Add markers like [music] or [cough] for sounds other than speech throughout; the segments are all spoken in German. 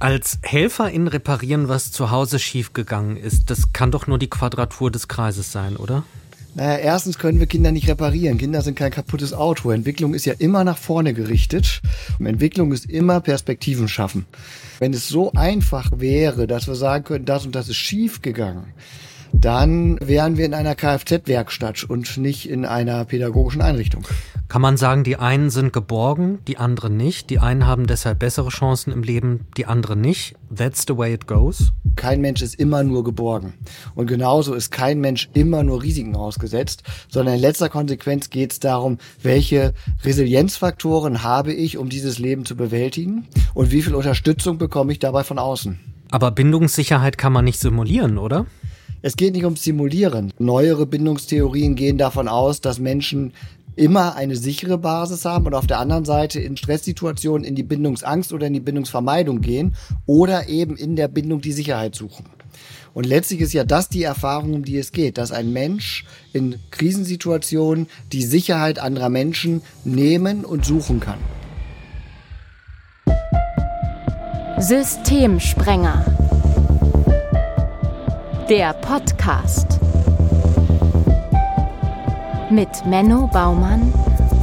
Als Helferin reparieren, was zu Hause schiefgegangen ist, das kann doch nur die Quadratur des Kreises sein, oder? Naja, erstens können wir Kinder nicht reparieren. Kinder sind kein kaputtes Auto. Entwicklung ist ja immer nach vorne gerichtet. Und Entwicklung ist immer Perspektiven schaffen. Wenn es so einfach wäre, dass wir sagen können, das und das ist schief gegangen, dann wären wir in einer Kfz-Werkstatt und nicht in einer pädagogischen Einrichtung. Kann man sagen, die einen sind geborgen, die anderen nicht. Die einen haben deshalb bessere Chancen im Leben, die anderen nicht. That's the way it goes. Kein Mensch ist immer nur geborgen. Und genauso ist kein Mensch immer nur Risiken ausgesetzt, sondern in letzter Konsequenz geht es darum, welche Resilienzfaktoren habe ich, um dieses Leben zu bewältigen und wie viel Unterstützung bekomme ich dabei von außen. Aber Bindungssicherheit kann man nicht simulieren, oder? Es geht nicht ums Simulieren. Neuere Bindungstheorien gehen davon aus, dass Menschen immer eine sichere Basis haben und auf der anderen Seite in Stresssituationen in die Bindungsangst oder in die Bindungsvermeidung gehen oder eben in der Bindung die Sicherheit suchen. Und letztlich ist ja das die Erfahrung, um die es geht, dass ein Mensch in Krisensituationen die Sicherheit anderer Menschen nehmen und suchen kann. Systemsprenger. Der Podcast mit Menno Baumann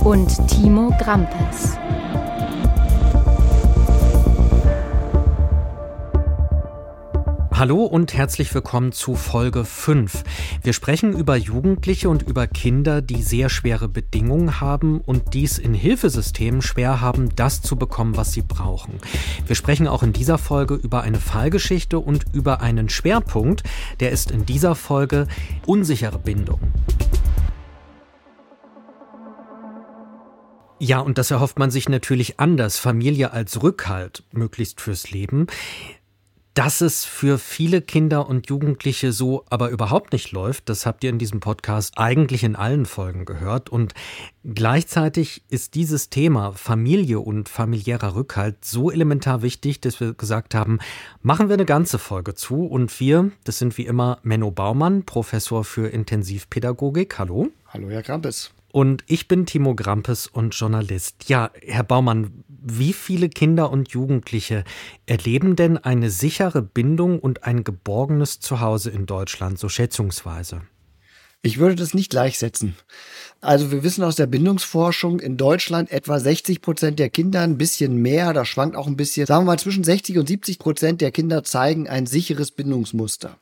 und Timo Grampes. Hallo und herzlich willkommen zu Folge 5. Wir sprechen über Jugendliche und über Kinder, die sehr schwere Bedingungen haben und dies in Hilfesystemen schwer haben, das zu bekommen, was sie brauchen. Wir sprechen auch in dieser Folge über eine Fallgeschichte und über einen Schwerpunkt, der ist in dieser Folge unsichere Bindung. Ja, und das erhofft man sich natürlich anders. Familie als Rückhalt, möglichst fürs Leben. Dass es für viele Kinder und Jugendliche so aber überhaupt nicht läuft, das habt ihr in diesem Podcast eigentlich in allen Folgen gehört. Und gleichzeitig ist dieses Thema Familie und familiärer Rückhalt so elementar wichtig, dass wir gesagt haben, machen wir eine ganze Folge zu. Und wir, das sind wie immer Menno Baumann, Professor für Intensivpädagogik. Hallo. Hallo, Herr Krampes. Und ich bin Timo Grampes und Journalist. Ja, Herr Baumann, wie viele Kinder und Jugendliche erleben denn eine sichere Bindung und ein geborgenes Zuhause in Deutschland, so schätzungsweise? Ich würde das nicht gleichsetzen. Also wir wissen aus der Bindungsforschung in Deutschland etwa 60 Prozent der Kinder, ein bisschen mehr, das schwankt auch ein bisschen, sagen wir mal zwischen 60 und 70 Prozent der Kinder zeigen ein sicheres Bindungsmuster.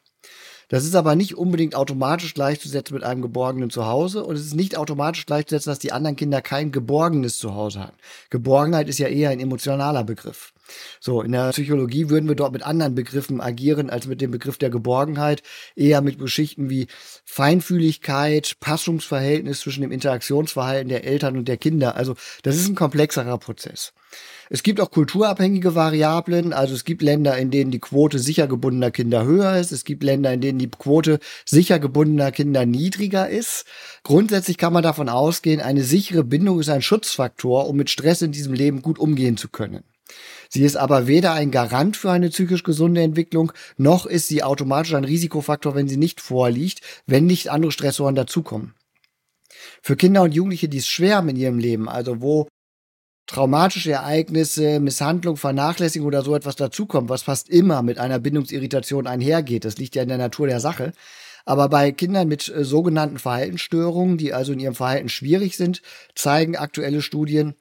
Das ist aber nicht unbedingt automatisch gleichzusetzen mit einem geborgenen Zuhause und es ist nicht automatisch gleichzusetzen, dass die anderen Kinder kein geborgenes Zuhause haben. Geborgenheit ist ja eher ein emotionaler Begriff. So, in der Psychologie würden wir dort mit anderen Begriffen agieren als mit dem Begriff der Geborgenheit, eher mit Geschichten wie Feinfühligkeit, Passungsverhältnis zwischen dem Interaktionsverhalten der Eltern und der Kinder. Also, das ist ein komplexerer Prozess. Es gibt auch kulturabhängige Variablen. Also es gibt Länder, in denen die Quote sicher gebundener Kinder höher ist. Es gibt Länder, in denen die Quote sicher gebundener Kinder niedriger ist. Grundsätzlich kann man davon ausgehen, eine sichere Bindung ist ein Schutzfaktor, um mit Stress in diesem Leben gut umgehen zu können. Sie ist aber weder ein Garant für eine psychisch gesunde Entwicklung, noch ist sie automatisch ein Risikofaktor, wenn sie nicht vorliegt, wenn nicht andere Stressoren dazukommen. Für Kinder und Jugendliche, die es schwer haben in ihrem Leben, also wo traumatische Ereignisse, Misshandlung, Vernachlässigung oder so etwas dazukommt, was fast immer mit einer Bindungsirritation einhergeht. Das liegt ja in der Natur der Sache. Aber bei Kindern mit äh, sogenannten Verhaltensstörungen, die also in ihrem Verhalten schwierig sind, zeigen aktuelle Studien,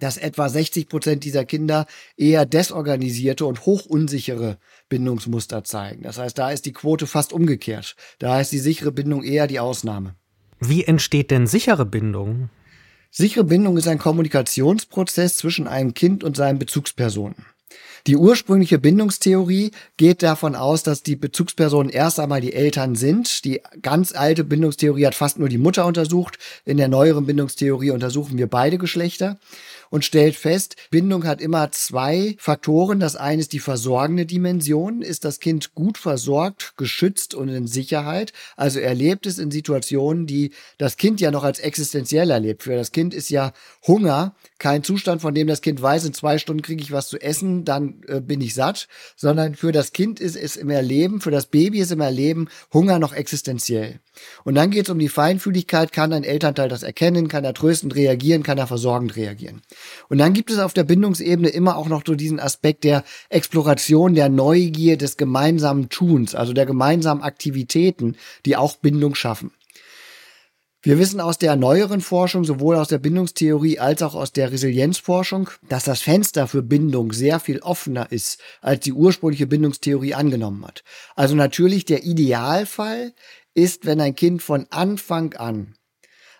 dass etwa 60 Prozent dieser Kinder eher desorganisierte und hochunsichere Bindungsmuster zeigen. Das heißt, da ist die Quote fast umgekehrt. Da ist die sichere Bindung eher die Ausnahme. Wie entsteht denn sichere Bindung? Sichere Bindung ist ein Kommunikationsprozess zwischen einem Kind und seinen Bezugspersonen. Die ursprüngliche Bindungstheorie geht davon aus, dass die Bezugspersonen erst einmal die Eltern sind. Die ganz alte Bindungstheorie hat fast nur die Mutter untersucht. In der neueren Bindungstheorie untersuchen wir beide Geschlechter und stellt fest, Bindung hat immer zwei Faktoren. Das eine ist die versorgende Dimension. Ist das Kind gut versorgt, geschützt und in Sicherheit? Also erlebt es in Situationen, die das Kind ja noch als existenziell erlebt. Für das Kind ist ja Hunger kein Zustand, von dem das Kind weiß, in zwei Stunden kriege ich was zu essen, dann äh, bin ich satt, sondern für das Kind ist es im Erleben, für das Baby ist im Erleben Hunger noch existenziell. Und dann geht es um die Feinfühligkeit, kann ein Elternteil das erkennen, kann er tröstend reagieren, kann er versorgend reagieren. Und dann gibt es auf der Bindungsebene immer auch noch so diesen Aspekt der Exploration, der Neugier, des gemeinsamen Tuns, also der gemeinsamen Aktivitäten, die auch Bindung schaffen. Wir wissen aus der neueren Forschung, sowohl aus der Bindungstheorie als auch aus der Resilienzforschung, dass das Fenster für Bindung sehr viel offener ist, als die ursprüngliche Bindungstheorie angenommen hat. Also natürlich der Idealfall ist, wenn ein Kind von Anfang an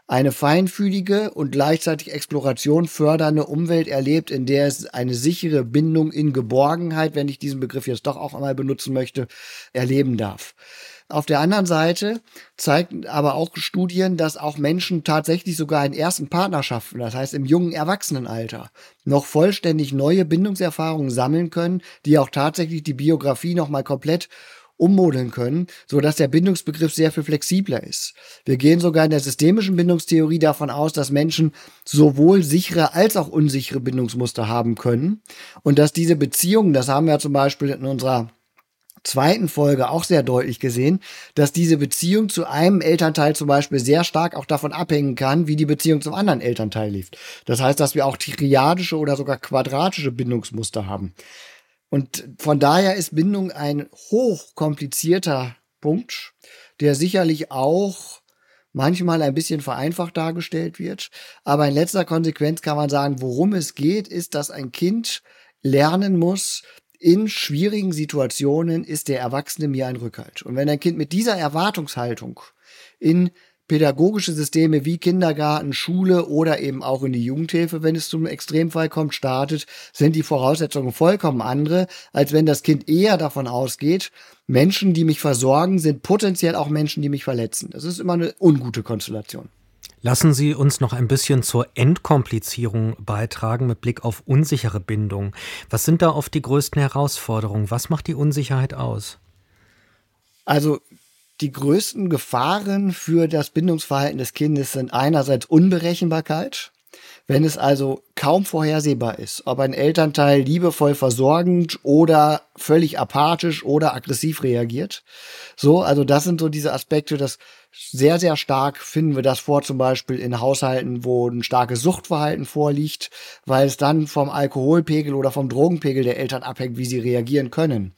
eine feinfühlige und gleichzeitig Exploration fördernde Umwelt erlebt, in der es eine sichere Bindung in Geborgenheit, wenn ich diesen Begriff jetzt doch auch einmal benutzen möchte, erleben darf. Auf der anderen Seite zeigen aber auch Studien, dass auch Menschen tatsächlich sogar in ersten Partnerschaften, das heißt im jungen Erwachsenenalter, noch vollständig neue Bindungserfahrungen sammeln können, die auch tatsächlich die Biografie nochmal komplett ummodeln können, so dass der Bindungsbegriff sehr viel flexibler ist. Wir gehen sogar in der systemischen Bindungstheorie davon aus, dass Menschen sowohl sichere als auch unsichere Bindungsmuster haben können und dass diese Beziehungen, das haben wir zum Beispiel in unserer zweiten Folge auch sehr deutlich gesehen, dass diese Beziehung zu einem Elternteil zum Beispiel sehr stark auch davon abhängen kann, wie die Beziehung zum anderen Elternteil lief. Das heißt, dass wir auch triadische oder sogar quadratische Bindungsmuster haben. Und von daher ist Bindung ein hochkomplizierter Punkt, der sicherlich auch manchmal ein bisschen vereinfacht dargestellt wird. Aber in letzter Konsequenz kann man sagen, worum es geht, ist, dass ein Kind lernen muss, in schwierigen Situationen ist der Erwachsene mir ein Rückhalt. Und wenn ein Kind mit dieser Erwartungshaltung in pädagogische Systeme wie Kindergarten, Schule oder eben auch in die Jugendhilfe, wenn es zum Extremfall kommt, startet, sind die Voraussetzungen vollkommen andere, als wenn das Kind eher davon ausgeht, Menschen, die mich versorgen, sind potenziell auch Menschen, die mich verletzen. Das ist immer eine ungute Konstellation. Lassen Sie uns noch ein bisschen zur Entkomplizierung beitragen mit Blick auf unsichere Bindung. Was sind da oft die größten Herausforderungen? Was macht die Unsicherheit aus? Also die größten Gefahren für das Bindungsverhalten des Kindes sind einerseits Unberechenbarkeit, wenn es also kaum vorhersehbar ist, ob ein Elternteil liebevoll versorgend oder völlig apathisch oder aggressiv reagiert. So, also das sind so diese Aspekte, dass sehr, sehr stark finden wir das vor, zum Beispiel in Haushalten, wo ein starkes Suchtverhalten vorliegt, weil es dann vom Alkoholpegel oder vom Drogenpegel der Eltern abhängt, wie sie reagieren können.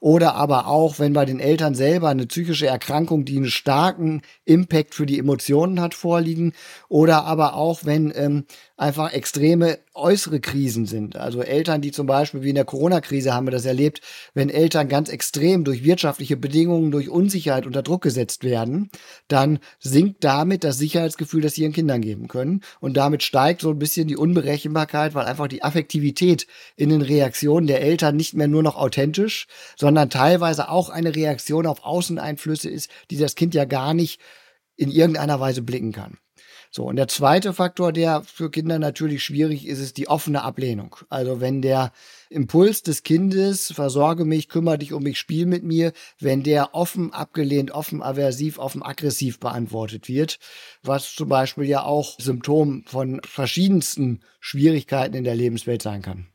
Oder aber auch, wenn bei den Eltern selber eine psychische Erkrankung, die einen starken Impact für die Emotionen hat, vorliegen. Oder aber auch, wenn ähm, einfach extreme äußere Krisen sind. Also Eltern, die zum Beispiel wie in der Corona-Krise haben wir das erlebt, wenn Eltern ganz extrem durch wirtschaftliche Bedingungen, durch Unsicherheit unter Druck gesetzt werden, dann sinkt damit das Sicherheitsgefühl, das sie ihren Kindern geben können. Und damit steigt so ein bisschen die Unberechenbarkeit, weil einfach die Affektivität in den Reaktionen der Eltern nicht mehr nur noch authentisch, sondern teilweise auch eine Reaktion auf Außeneinflüsse ist, die das Kind ja gar nicht in irgendeiner Weise blicken kann. So, und der zweite Faktor, der für Kinder natürlich schwierig ist, ist die offene Ablehnung. Also wenn der Impuls des Kindes, versorge mich, kümmere dich um mich, spiel mit mir, wenn der offen abgelehnt, offen aversiv, offen aggressiv beantwortet wird, was zum Beispiel ja auch Symptom von verschiedensten Schwierigkeiten in der Lebenswelt sein kann.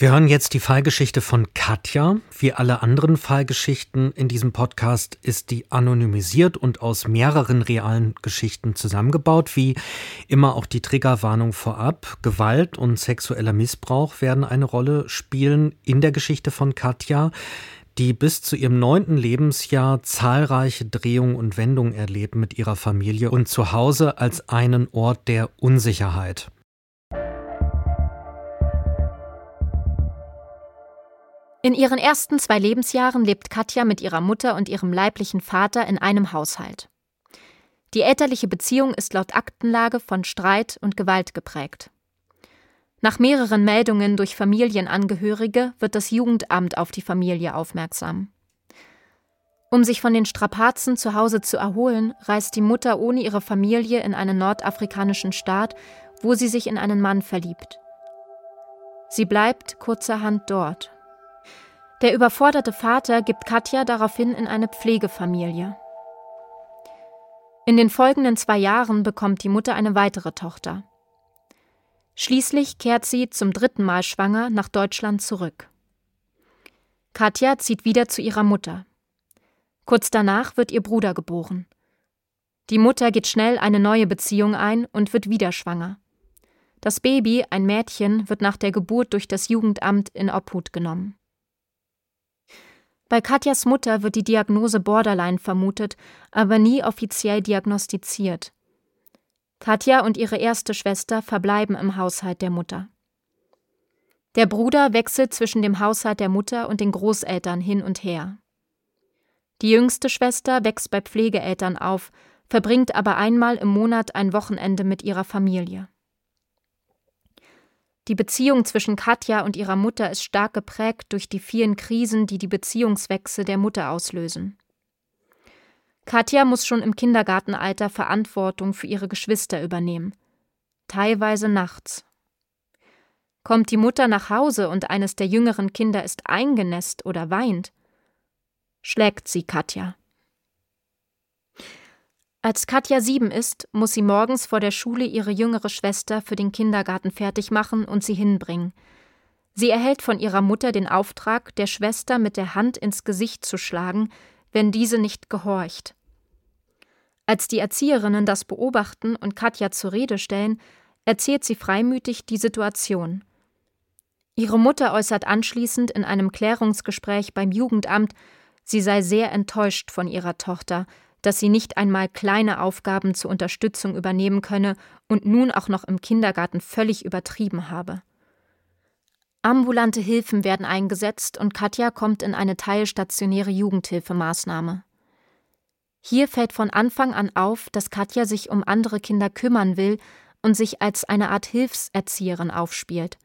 Wir hören jetzt die Fallgeschichte von Katja. Wie alle anderen Fallgeschichten in diesem Podcast ist die anonymisiert und aus mehreren realen Geschichten zusammengebaut. Wie immer auch die Triggerwarnung vorab. Gewalt und sexueller Missbrauch werden eine Rolle spielen in der Geschichte von Katja die bis zu ihrem neunten Lebensjahr zahlreiche Drehungen und Wendungen erlebt mit ihrer Familie und zu Hause als einen Ort der Unsicherheit. In ihren ersten zwei Lebensjahren lebt Katja mit ihrer Mutter und ihrem leiblichen Vater in einem Haushalt. Die elterliche Beziehung ist laut Aktenlage von Streit und Gewalt geprägt. Nach mehreren Meldungen durch Familienangehörige wird das Jugendamt auf die Familie aufmerksam. Um sich von den Strapazen zu Hause zu erholen, reist die Mutter ohne ihre Familie in einen nordafrikanischen Staat, wo sie sich in einen Mann verliebt. Sie bleibt kurzerhand dort. Der überforderte Vater gibt Katja daraufhin in eine Pflegefamilie. In den folgenden zwei Jahren bekommt die Mutter eine weitere Tochter. Schließlich kehrt sie zum dritten Mal schwanger nach Deutschland zurück. Katja zieht wieder zu ihrer Mutter. Kurz danach wird ihr Bruder geboren. Die Mutter geht schnell eine neue Beziehung ein und wird wieder schwanger. Das Baby, ein Mädchen, wird nach der Geburt durch das Jugendamt in Obhut genommen. Bei Katjas Mutter wird die Diagnose Borderline vermutet, aber nie offiziell diagnostiziert. Katja und ihre erste Schwester verbleiben im Haushalt der Mutter. Der Bruder wechselt zwischen dem Haushalt der Mutter und den Großeltern hin und her. Die jüngste Schwester wächst bei Pflegeeltern auf, verbringt aber einmal im Monat ein Wochenende mit ihrer Familie. Die Beziehung zwischen Katja und ihrer Mutter ist stark geprägt durch die vielen Krisen, die die Beziehungswechsel der Mutter auslösen. Katja muss schon im Kindergartenalter Verantwortung für ihre Geschwister übernehmen, teilweise nachts. Kommt die Mutter nach Hause und eines der jüngeren Kinder ist eingenässt oder weint, schlägt sie Katja. Als Katja sieben ist, muss sie morgens vor der Schule ihre jüngere Schwester für den Kindergarten fertig machen und sie hinbringen. Sie erhält von ihrer Mutter den Auftrag, der Schwester mit der Hand ins Gesicht zu schlagen, wenn diese nicht gehorcht. Als die Erzieherinnen das beobachten und Katja zur Rede stellen, erzählt sie freimütig die Situation. Ihre Mutter äußert anschließend in einem Klärungsgespräch beim Jugendamt, sie sei sehr enttäuscht von ihrer Tochter, dass sie nicht einmal kleine Aufgaben zur Unterstützung übernehmen könne und nun auch noch im Kindergarten völlig übertrieben habe. Ambulante Hilfen werden eingesetzt und Katja kommt in eine teilstationäre Jugendhilfemaßnahme. Hier fällt von Anfang an auf, dass Katja sich um andere Kinder kümmern will und sich als eine Art Hilfserzieherin aufspielt.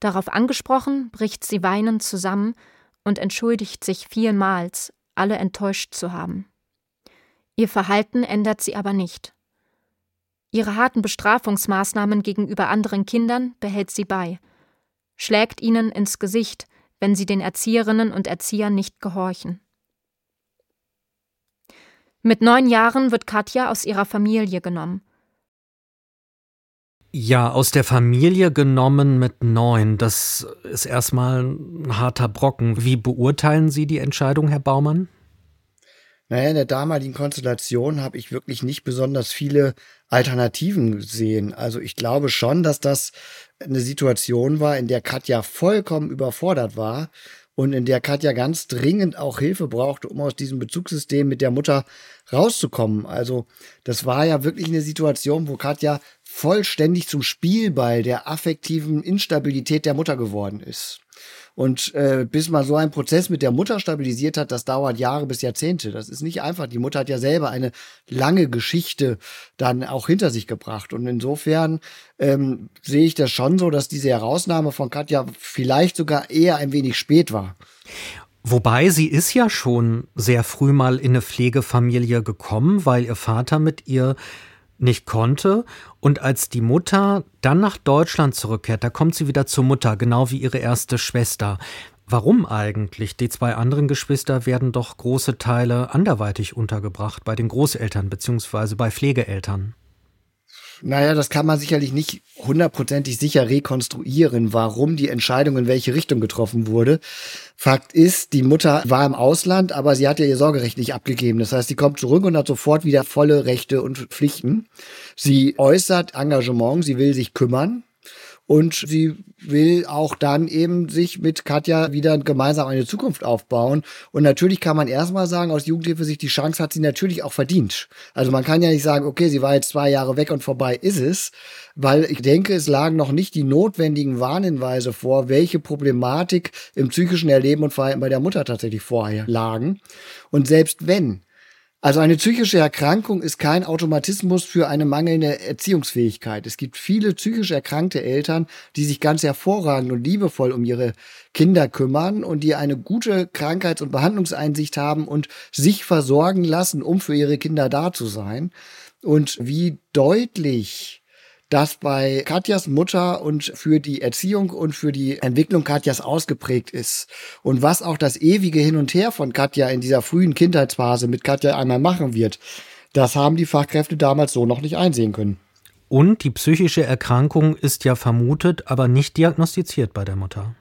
Darauf angesprochen, bricht sie weinend zusammen und entschuldigt sich vielmals, alle enttäuscht zu haben. Ihr Verhalten ändert sie aber nicht. Ihre harten Bestrafungsmaßnahmen gegenüber anderen Kindern behält sie bei, schlägt ihnen ins Gesicht, wenn sie den Erzieherinnen und Erziehern nicht gehorchen. Mit neun Jahren wird Katja aus ihrer Familie genommen. Ja, aus der Familie genommen mit neun. Das ist erstmal ein harter Brocken. Wie beurteilen Sie die Entscheidung, Herr Baumann? Naja, in der damaligen Konstellation habe ich wirklich nicht besonders viele Alternativen gesehen. Also ich glaube schon, dass das eine Situation war, in der Katja vollkommen überfordert war und in der Katja ganz dringend auch Hilfe brauchte, um aus diesem Bezugssystem mit der Mutter rauszukommen. Also das war ja wirklich eine Situation, wo Katja vollständig zum Spielball der affektiven Instabilität der Mutter geworden ist. Und äh, bis man so einen Prozess mit der Mutter stabilisiert hat, das dauert Jahre bis Jahrzehnte. Das ist nicht einfach. Die Mutter hat ja selber eine lange Geschichte dann auch hinter sich gebracht. Und insofern ähm, sehe ich das schon so, dass diese Herausnahme von Katja vielleicht sogar eher ein wenig spät war. Wobei sie ist ja schon sehr früh mal in eine Pflegefamilie gekommen, weil ihr Vater mit ihr nicht konnte. Und als die Mutter dann nach Deutschland zurückkehrt, da kommt sie wieder zur Mutter, genau wie ihre erste Schwester. Warum eigentlich? Die zwei anderen Geschwister werden doch große Teile anderweitig untergebracht, bei den Großeltern bzw. bei Pflegeeltern. Naja, das kann man sicherlich nicht hundertprozentig sicher rekonstruieren, warum die Entscheidung in welche Richtung getroffen wurde. Fakt ist, die Mutter war im Ausland, aber sie hat ja ihr Sorgerecht nicht abgegeben. Das heißt, sie kommt zurück und hat sofort wieder volle Rechte und Pflichten. Sie äußert Engagement, sie will sich kümmern. Und sie will auch dann eben sich mit Katja wieder gemeinsam eine Zukunft aufbauen. Und natürlich kann man erstmal sagen, aus Jugendhilfe sich die Chance hat sie natürlich auch verdient. Also man kann ja nicht sagen, okay, sie war jetzt zwei Jahre weg und vorbei ist es, weil ich denke, es lagen noch nicht die notwendigen Warnhinweise vor, welche Problematik im psychischen Erleben und Verhalten bei der Mutter tatsächlich vorher lagen. Und selbst wenn, also eine psychische Erkrankung ist kein Automatismus für eine mangelnde Erziehungsfähigkeit. Es gibt viele psychisch erkrankte Eltern, die sich ganz hervorragend und liebevoll um ihre Kinder kümmern und die eine gute Krankheits- und Behandlungseinsicht haben und sich versorgen lassen, um für ihre Kinder da zu sein. Und wie deutlich das bei Katjas Mutter und für die Erziehung und für die Entwicklung Katjas ausgeprägt ist. Und was auch das ewige Hin und Her von Katja in dieser frühen Kindheitsphase mit Katja einmal machen wird, das haben die Fachkräfte damals so noch nicht einsehen können. Und die psychische Erkrankung ist ja vermutet, aber nicht diagnostiziert bei der Mutter.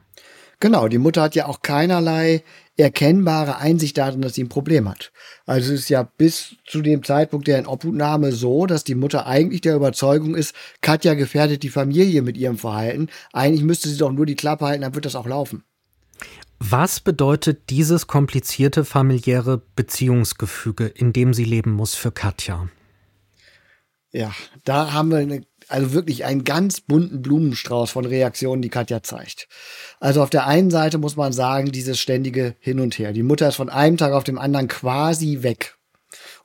Genau, die Mutter hat ja auch keinerlei erkennbare Einsicht darin, dass sie ein Problem hat. Also es ist ja bis zu dem Zeitpunkt der Inobhutnahme so, dass die Mutter eigentlich der Überzeugung ist, Katja gefährdet die Familie mit ihrem Verhalten. Eigentlich müsste sie doch nur die Klappe halten, dann wird das auch laufen. Was bedeutet dieses komplizierte familiäre Beziehungsgefüge, in dem sie leben muss für Katja? Ja, da haben wir eine also wirklich einen ganz bunten Blumenstrauß von Reaktionen, die Katja zeigt. Also auf der einen Seite muss man sagen, dieses ständige Hin und Her. Die Mutter ist von einem Tag auf dem anderen quasi weg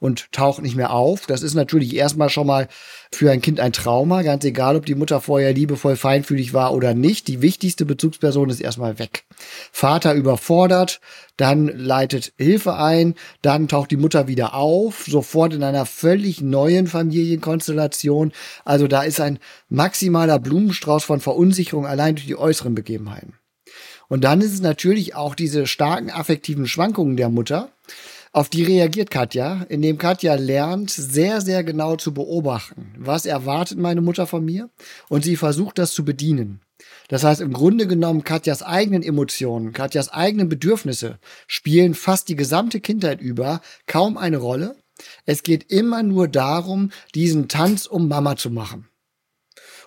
und taucht nicht mehr auf. Das ist natürlich erstmal schon mal für ein Kind ein Trauma, ganz egal, ob die Mutter vorher liebevoll feinfühlig war oder nicht. Die wichtigste Bezugsperson ist erstmal weg. Vater überfordert, dann leitet Hilfe ein, dann taucht die Mutter wieder auf, sofort in einer völlig neuen Familienkonstellation. Also da ist ein maximaler Blumenstrauß von Verunsicherung allein durch die äußeren Begebenheiten. Und dann ist es natürlich auch diese starken affektiven Schwankungen der Mutter, auf die reagiert Katja, indem Katja lernt, sehr, sehr genau zu beobachten, was erwartet meine Mutter von mir und sie versucht das zu bedienen. Das heißt, im Grunde genommen, Katjas eigenen Emotionen, Katjas eigenen Bedürfnisse spielen fast die gesamte Kindheit über kaum eine Rolle. Es geht immer nur darum, diesen Tanz um Mama zu machen.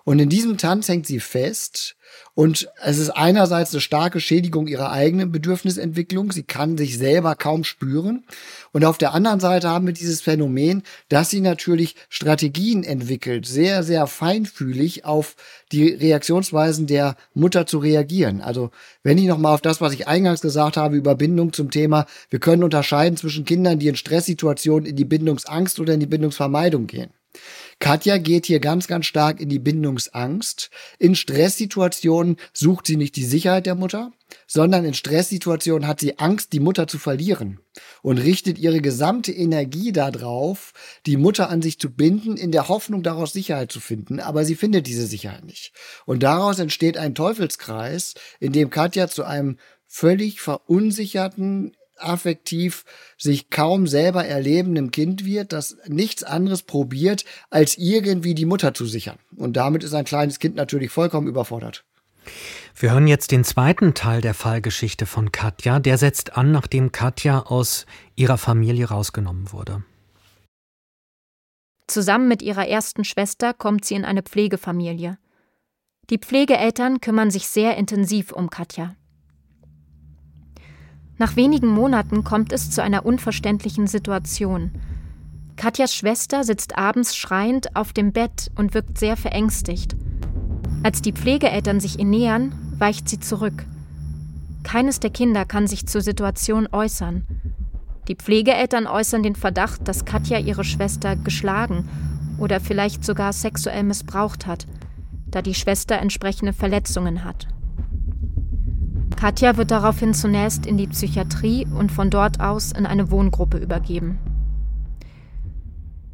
Und in diesem Tanz hängt sie fest und es ist einerseits eine starke Schädigung ihrer eigenen Bedürfnisentwicklung. Sie kann sich selber kaum spüren. Und auf der anderen Seite haben wir dieses Phänomen, dass sie natürlich Strategien entwickelt, sehr, sehr feinfühlig auf die Reaktionsweisen der Mutter zu reagieren. Also wenn ich nochmal auf das, was ich eingangs gesagt habe über Bindung zum Thema, wir können unterscheiden zwischen Kindern, die in Stresssituationen in die Bindungsangst oder in die Bindungsvermeidung gehen. Katja geht hier ganz, ganz stark in die Bindungsangst. In Stresssituationen sucht sie nicht die Sicherheit der Mutter, sondern in Stresssituationen hat sie Angst, die Mutter zu verlieren und richtet ihre gesamte Energie darauf, die Mutter an sich zu binden, in der Hoffnung, daraus Sicherheit zu finden. Aber sie findet diese Sicherheit nicht. Und daraus entsteht ein Teufelskreis, in dem Katja zu einem völlig verunsicherten, affektiv sich kaum selber erlebendem Kind wird, das nichts anderes probiert, als irgendwie die Mutter zu sichern. Und damit ist ein kleines Kind natürlich vollkommen überfordert. Wir hören jetzt den zweiten Teil der Fallgeschichte von Katja. Der setzt an, nachdem Katja aus ihrer Familie rausgenommen wurde. Zusammen mit ihrer ersten Schwester kommt sie in eine Pflegefamilie. Die Pflegeeltern kümmern sich sehr intensiv um Katja. Nach wenigen Monaten kommt es zu einer unverständlichen Situation. Katjas Schwester sitzt abends schreiend auf dem Bett und wirkt sehr verängstigt. Als die Pflegeeltern sich ihr nähern, weicht sie zurück. Keines der Kinder kann sich zur Situation äußern. Die Pflegeeltern äußern den Verdacht, dass Katja ihre Schwester geschlagen oder vielleicht sogar sexuell missbraucht hat, da die Schwester entsprechende Verletzungen hat. Katja wird daraufhin zunächst in die Psychiatrie und von dort aus in eine Wohngruppe übergeben.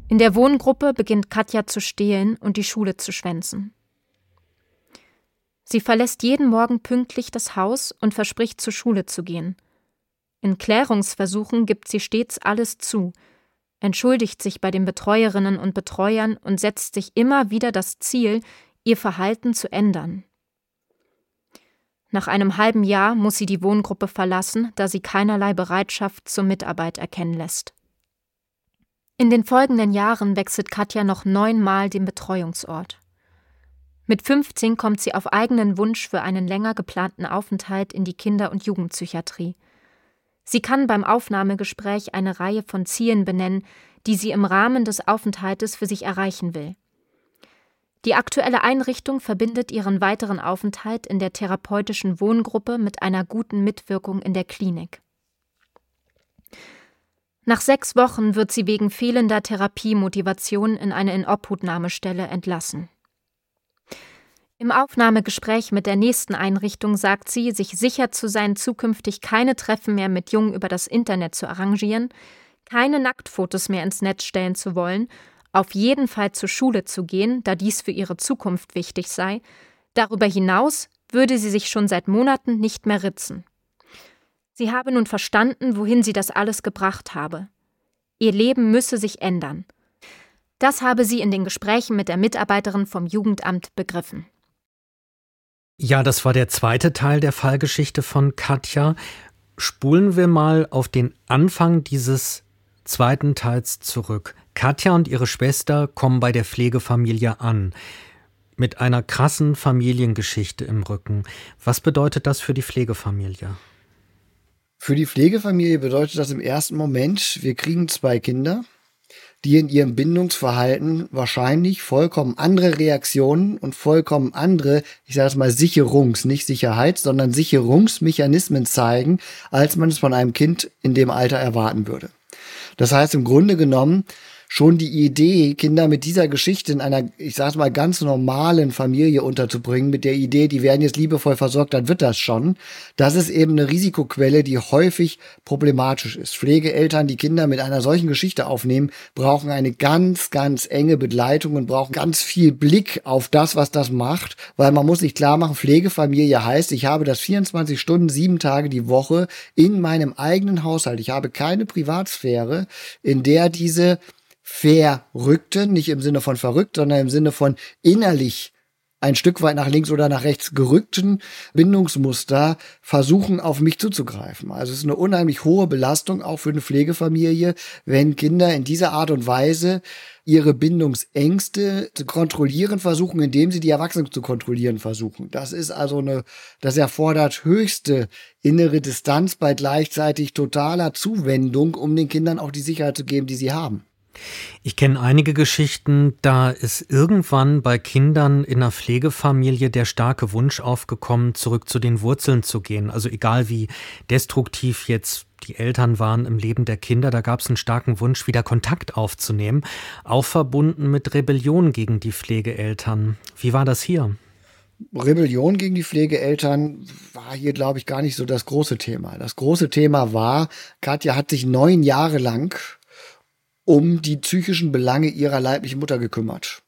In der Wohngruppe beginnt Katja zu stehlen und die Schule zu schwänzen. Sie verlässt jeden Morgen pünktlich das Haus und verspricht zur Schule zu gehen. In Klärungsversuchen gibt sie stets alles zu, entschuldigt sich bei den Betreuerinnen und Betreuern und setzt sich immer wieder das Ziel, ihr Verhalten zu ändern. Nach einem halben Jahr muss sie die Wohngruppe verlassen, da sie keinerlei Bereitschaft zur Mitarbeit erkennen lässt. In den folgenden Jahren wechselt Katja noch neunmal den Betreuungsort. Mit 15 kommt sie auf eigenen Wunsch für einen länger geplanten Aufenthalt in die Kinder- und Jugendpsychiatrie. Sie kann beim Aufnahmegespräch eine Reihe von Zielen benennen, die sie im Rahmen des Aufenthaltes für sich erreichen will. Die aktuelle Einrichtung verbindet ihren weiteren Aufenthalt in der therapeutischen Wohngruppe mit einer guten Mitwirkung in der Klinik. Nach sechs Wochen wird sie wegen fehlender Therapiemotivation in eine Inobhutnahmestelle entlassen. Im Aufnahmegespräch mit der nächsten Einrichtung sagt sie, sich sicher zu sein, zukünftig keine Treffen mehr mit Jungen über das Internet zu arrangieren, keine Nacktfotos mehr ins Netz stellen zu wollen auf jeden Fall zur Schule zu gehen, da dies für ihre Zukunft wichtig sei, darüber hinaus würde sie sich schon seit Monaten nicht mehr ritzen. Sie habe nun verstanden, wohin sie das alles gebracht habe. Ihr Leben müsse sich ändern. Das habe sie in den Gesprächen mit der Mitarbeiterin vom Jugendamt begriffen. Ja, das war der zweite Teil der Fallgeschichte von Katja. Spulen wir mal auf den Anfang dieses zweiten Teils zurück. Katja und ihre Schwester kommen bei der Pflegefamilie an. Mit einer krassen Familiengeschichte im Rücken. Was bedeutet das für die Pflegefamilie? Für die Pflegefamilie bedeutet das im ersten Moment, wir kriegen zwei Kinder, die in ihrem Bindungsverhalten wahrscheinlich vollkommen andere Reaktionen und vollkommen andere, ich sage es mal, Sicherungs-, nicht Sicherheits-, sondern Sicherungsmechanismen zeigen, als man es von einem Kind in dem Alter erwarten würde. Das heißt, im Grunde genommen schon die Idee, Kinder mit dieser Geschichte in einer, ich sage mal, ganz normalen Familie unterzubringen, mit der Idee, die werden jetzt liebevoll versorgt, dann wird das schon, das ist eben eine Risikoquelle, die häufig problematisch ist. Pflegeeltern, die Kinder mit einer solchen Geschichte aufnehmen, brauchen eine ganz, ganz enge Begleitung und brauchen ganz viel Blick auf das, was das macht, weil man muss sich klar machen, Pflegefamilie heißt, ich habe das 24 Stunden, sieben Tage die Woche in meinem eigenen Haushalt. Ich habe keine Privatsphäre, in der diese verrückten, nicht im Sinne von verrückt, sondern im Sinne von innerlich ein Stück weit nach links oder nach rechts gerückten Bindungsmuster versuchen, auf mich zuzugreifen. Also es ist eine unheimlich hohe Belastung auch für eine Pflegefamilie, wenn Kinder in dieser Art und Weise ihre Bindungsängste zu kontrollieren versuchen, indem sie die Erwachsenen zu kontrollieren versuchen. Das ist also eine, das erfordert höchste innere Distanz bei gleichzeitig totaler Zuwendung, um den Kindern auch die Sicherheit zu geben, die sie haben. Ich kenne einige Geschichten, da ist irgendwann bei Kindern in einer Pflegefamilie der starke Wunsch aufgekommen, zurück zu den Wurzeln zu gehen. Also egal wie destruktiv jetzt die Eltern waren im Leben der Kinder, da gab es einen starken Wunsch, wieder Kontakt aufzunehmen, auch verbunden mit Rebellion gegen die Pflegeeltern. Wie war das hier? Rebellion gegen die Pflegeeltern war hier, glaube ich, gar nicht so das große Thema. Das große Thema war, Katja hat sich neun Jahre lang um die psychischen Belange ihrer leiblichen Mutter gekümmert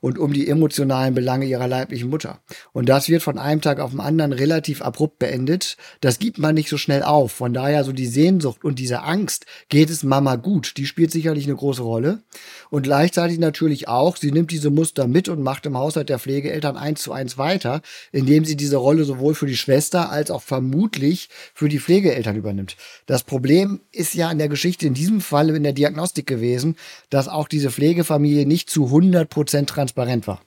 und um die emotionalen Belange ihrer leiblichen Mutter. Und das wird von einem Tag auf den anderen relativ abrupt beendet. Das gibt man nicht so schnell auf. Von daher so die Sehnsucht und diese Angst, geht es Mama gut, die spielt sicherlich eine große Rolle. Und gleichzeitig natürlich auch, sie nimmt diese Muster mit und macht im Haushalt der Pflegeeltern eins zu eins weiter, indem sie diese Rolle sowohl für die Schwester als auch vermutlich für die Pflegeeltern übernimmt. Das Problem ist ja in der Geschichte in diesem Fall in der Diagnostik gewesen, dass auch diese Pflegefamilie nicht zu 100 Prozent transparent war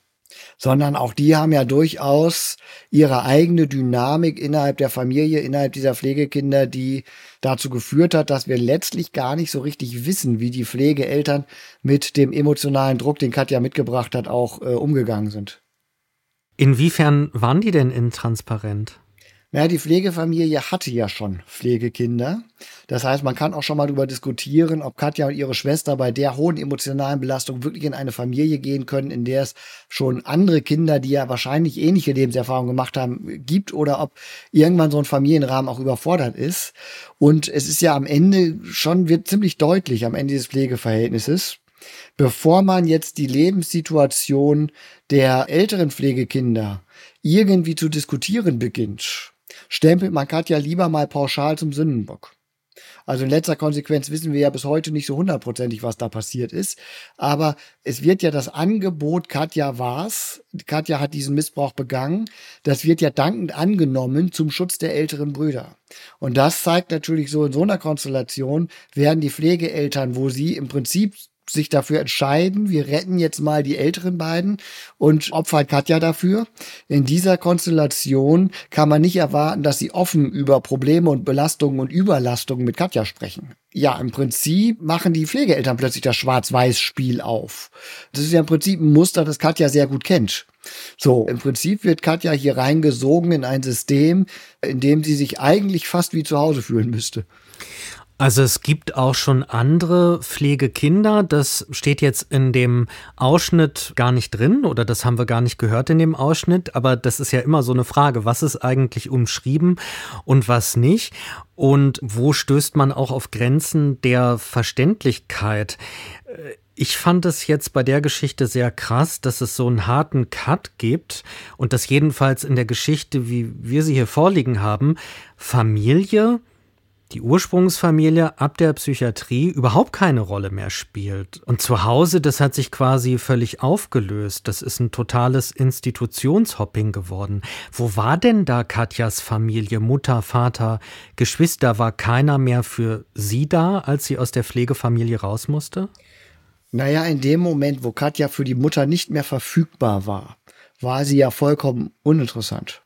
sondern auch die haben ja durchaus ihre eigene Dynamik innerhalb der Familie, innerhalb dieser Pflegekinder, die dazu geführt hat, dass wir letztlich gar nicht so richtig wissen, wie die Pflegeeltern mit dem emotionalen Druck, den Katja mitgebracht hat, auch äh, umgegangen sind. Inwiefern waren die denn intransparent? Naja, die Pflegefamilie hatte ja schon Pflegekinder. Das heißt, man kann auch schon mal darüber diskutieren, ob Katja und ihre Schwester bei der hohen emotionalen Belastung wirklich in eine Familie gehen können, in der es schon andere Kinder, die ja wahrscheinlich ähnliche Lebenserfahrungen gemacht haben, gibt oder ob irgendwann so ein Familienrahmen auch überfordert ist. Und es ist ja am Ende schon, wird ziemlich deutlich am Ende des Pflegeverhältnisses, bevor man jetzt die Lebenssituation der älteren Pflegekinder irgendwie zu diskutieren beginnt stempelt man Katja lieber mal pauschal zum Sündenbock. Also in letzter Konsequenz wissen wir ja bis heute nicht so hundertprozentig, was da passiert ist. Aber es wird ja das Angebot, Katja war's, Katja hat diesen Missbrauch begangen, das wird ja dankend angenommen zum Schutz der älteren Brüder. Und das zeigt natürlich so in so einer Konstellation, werden die Pflegeeltern, wo sie im Prinzip sich dafür entscheiden, wir retten jetzt mal die älteren beiden und opfern Katja dafür. In dieser Konstellation kann man nicht erwarten, dass sie offen über Probleme und Belastungen und Überlastungen mit Katja sprechen. Ja, im Prinzip machen die Pflegeeltern plötzlich das Schwarz-Weiß-Spiel auf. Das ist ja im Prinzip ein Muster, das Katja sehr gut kennt. So, im Prinzip wird Katja hier reingesogen in ein System, in dem sie sich eigentlich fast wie zu Hause fühlen müsste. Also es gibt auch schon andere Pflegekinder. Das steht jetzt in dem Ausschnitt gar nicht drin oder das haben wir gar nicht gehört in dem Ausschnitt. Aber das ist ja immer so eine Frage, was ist eigentlich umschrieben und was nicht? Und wo stößt man auch auf Grenzen der Verständlichkeit? Ich fand es jetzt bei der Geschichte sehr krass, dass es so einen harten Cut gibt und dass jedenfalls in der Geschichte, wie wir sie hier vorliegen haben, Familie, die Ursprungsfamilie ab der Psychiatrie überhaupt keine Rolle mehr spielt. Und zu Hause, das hat sich quasi völlig aufgelöst. Das ist ein totales Institutionshopping geworden. Wo war denn da Katjas Familie, Mutter, Vater, Geschwister? War keiner mehr für sie da, als sie aus der Pflegefamilie raus musste? Naja, in dem Moment, wo Katja für die Mutter nicht mehr verfügbar war, war sie ja vollkommen uninteressant.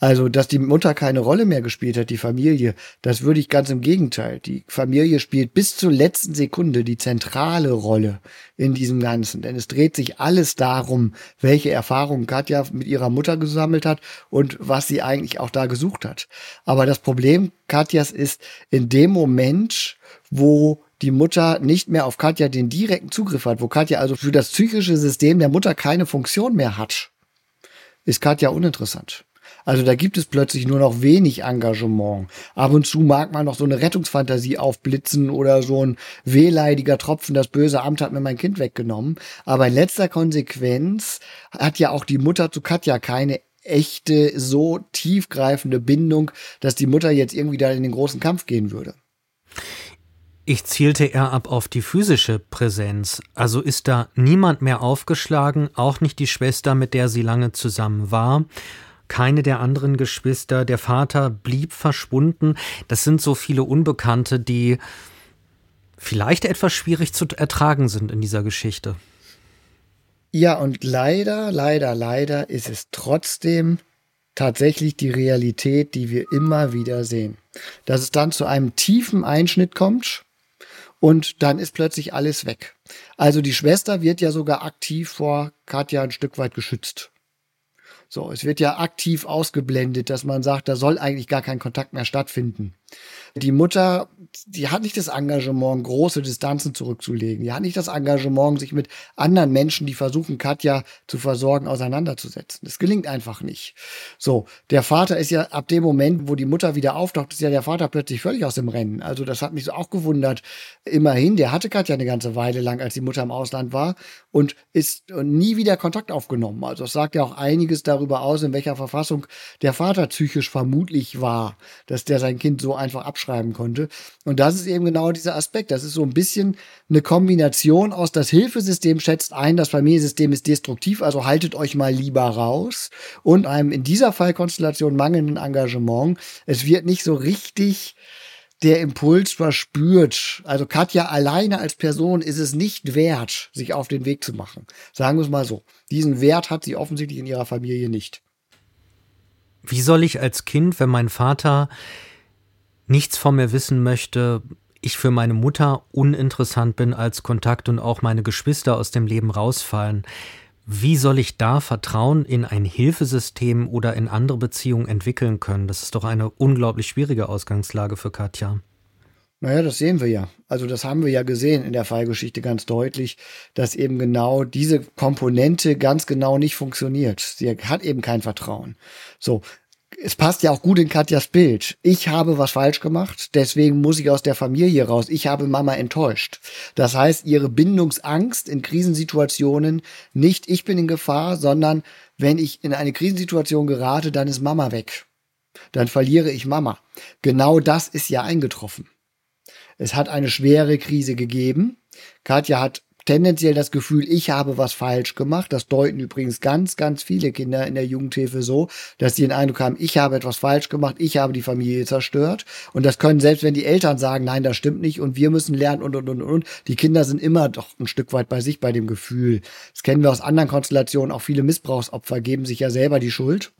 Also, dass die Mutter keine Rolle mehr gespielt hat, die Familie, das würde ich ganz im Gegenteil. Die Familie spielt bis zur letzten Sekunde die zentrale Rolle in diesem Ganzen. Denn es dreht sich alles darum, welche Erfahrungen Katja mit ihrer Mutter gesammelt hat und was sie eigentlich auch da gesucht hat. Aber das Problem Katjas ist in dem Moment, wo die Mutter nicht mehr auf Katja den direkten Zugriff hat, wo Katja also für das psychische System der Mutter keine Funktion mehr hat, ist Katja uninteressant. Also da gibt es plötzlich nur noch wenig Engagement. Ab und zu mag man noch so eine Rettungsfantasie aufblitzen oder so ein wehleidiger Tropfen, das böse Amt hat mir mein Kind weggenommen. Aber in letzter Konsequenz hat ja auch die Mutter zu Katja keine echte, so tiefgreifende Bindung, dass die Mutter jetzt irgendwie da in den großen Kampf gehen würde. Ich zielte eher ab auf die physische Präsenz. Also ist da niemand mehr aufgeschlagen, auch nicht die Schwester, mit der sie lange zusammen war keine der anderen Geschwister, der Vater blieb verschwunden. Das sind so viele Unbekannte, die vielleicht etwas schwierig zu ertragen sind in dieser Geschichte. Ja, und leider, leider, leider ist es trotzdem tatsächlich die Realität, die wir immer wieder sehen. Dass es dann zu einem tiefen Einschnitt kommt und dann ist plötzlich alles weg. Also die Schwester wird ja sogar aktiv vor Katja ein Stück weit geschützt. So, es wird ja aktiv ausgeblendet, dass man sagt, da soll eigentlich gar kein Kontakt mehr stattfinden. Die Mutter, die hat nicht das Engagement, große Distanzen zurückzulegen. Die hat nicht das Engagement, sich mit anderen Menschen, die versuchen, Katja zu versorgen, auseinanderzusetzen. Das gelingt einfach nicht. So, der Vater ist ja ab dem Moment, wo die Mutter wieder auftaucht, ist ja der Vater plötzlich völlig aus dem Rennen. Also das hat mich so auch gewundert. Immerhin, der hatte Katja eine ganze Weile lang, als die Mutter im Ausland war und ist nie wieder Kontakt aufgenommen. Also das sagt ja auch einiges darüber aus, in welcher Verfassung der Vater psychisch vermutlich war, dass der sein Kind so einfach abschreibt schreiben konnte. Und das ist eben genau dieser Aspekt. Das ist so ein bisschen eine Kombination aus, das Hilfesystem schätzt ein, das Familiensystem ist destruktiv, also haltet euch mal lieber raus. Und einem in dieser Fallkonstellation mangelnden Engagement. Es wird nicht so richtig der Impuls verspürt. Also Katja alleine als Person ist es nicht wert, sich auf den Weg zu machen. Sagen wir es mal so. Diesen Wert hat sie offensichtlich in ihrer Familie nicht. Wie soll ich als Kind, wenn mein Vater nichts von mir wissen möchte, ich für meine Mutter uninteressant bin als Kontakt und auch meine Geschwister aus dem Leben rausfallen. Wie soll ich da Vertrauen in ein Hilfesystem oder in andere Beziehungen entwickeln können? Das ist doch eine unglaublich schwierige Ausgangslage für Katja. Naja, das sehen wir ja. Also das haben wir ja gesehen in der Fallgeschichte ganz deutlich, dass eben genau diese Komponente ganz genau nicht funktioniert. Sie hat eben kein Vertrauen. So, es passt ja auch gut in Katjas Bild. Ich habe was falsch gemacht, deswegen muss ich aus der Familie raus. Ich habe Mama enttäuscht. Das heißt, ihre Bindungsangst in Krisensituationen nicht ich bin in Gefahr, sondern wenn ich in eine Krisensituation gerate, dann ist Mama weg. Dann verliere ich Mama. Genau das ist ja eingetroffen. Es hat eine schwere Krise gegeben. Katja hat tendenziell das Gefühl, ich habe was falsch gemacht. Das deuten übrigens ganz, ganz viele Kinder in der Jugendhilfe so, dass sie den Eindruck haben, ich habe etwas falsch gemacht, ich habe die Familie zerstört. Und das können selbst wenn die Eltern sagen, nein, das stimmt nicht und wir müssen lernen und, und, und, und. Die Kinder sind immer doch ein Stück weit bei sich, bei dem Gefühl. Das kennen wir aus anderen Konstellationen. Auch viele Missbrauchsopfer geben sich ja selber die Schuld.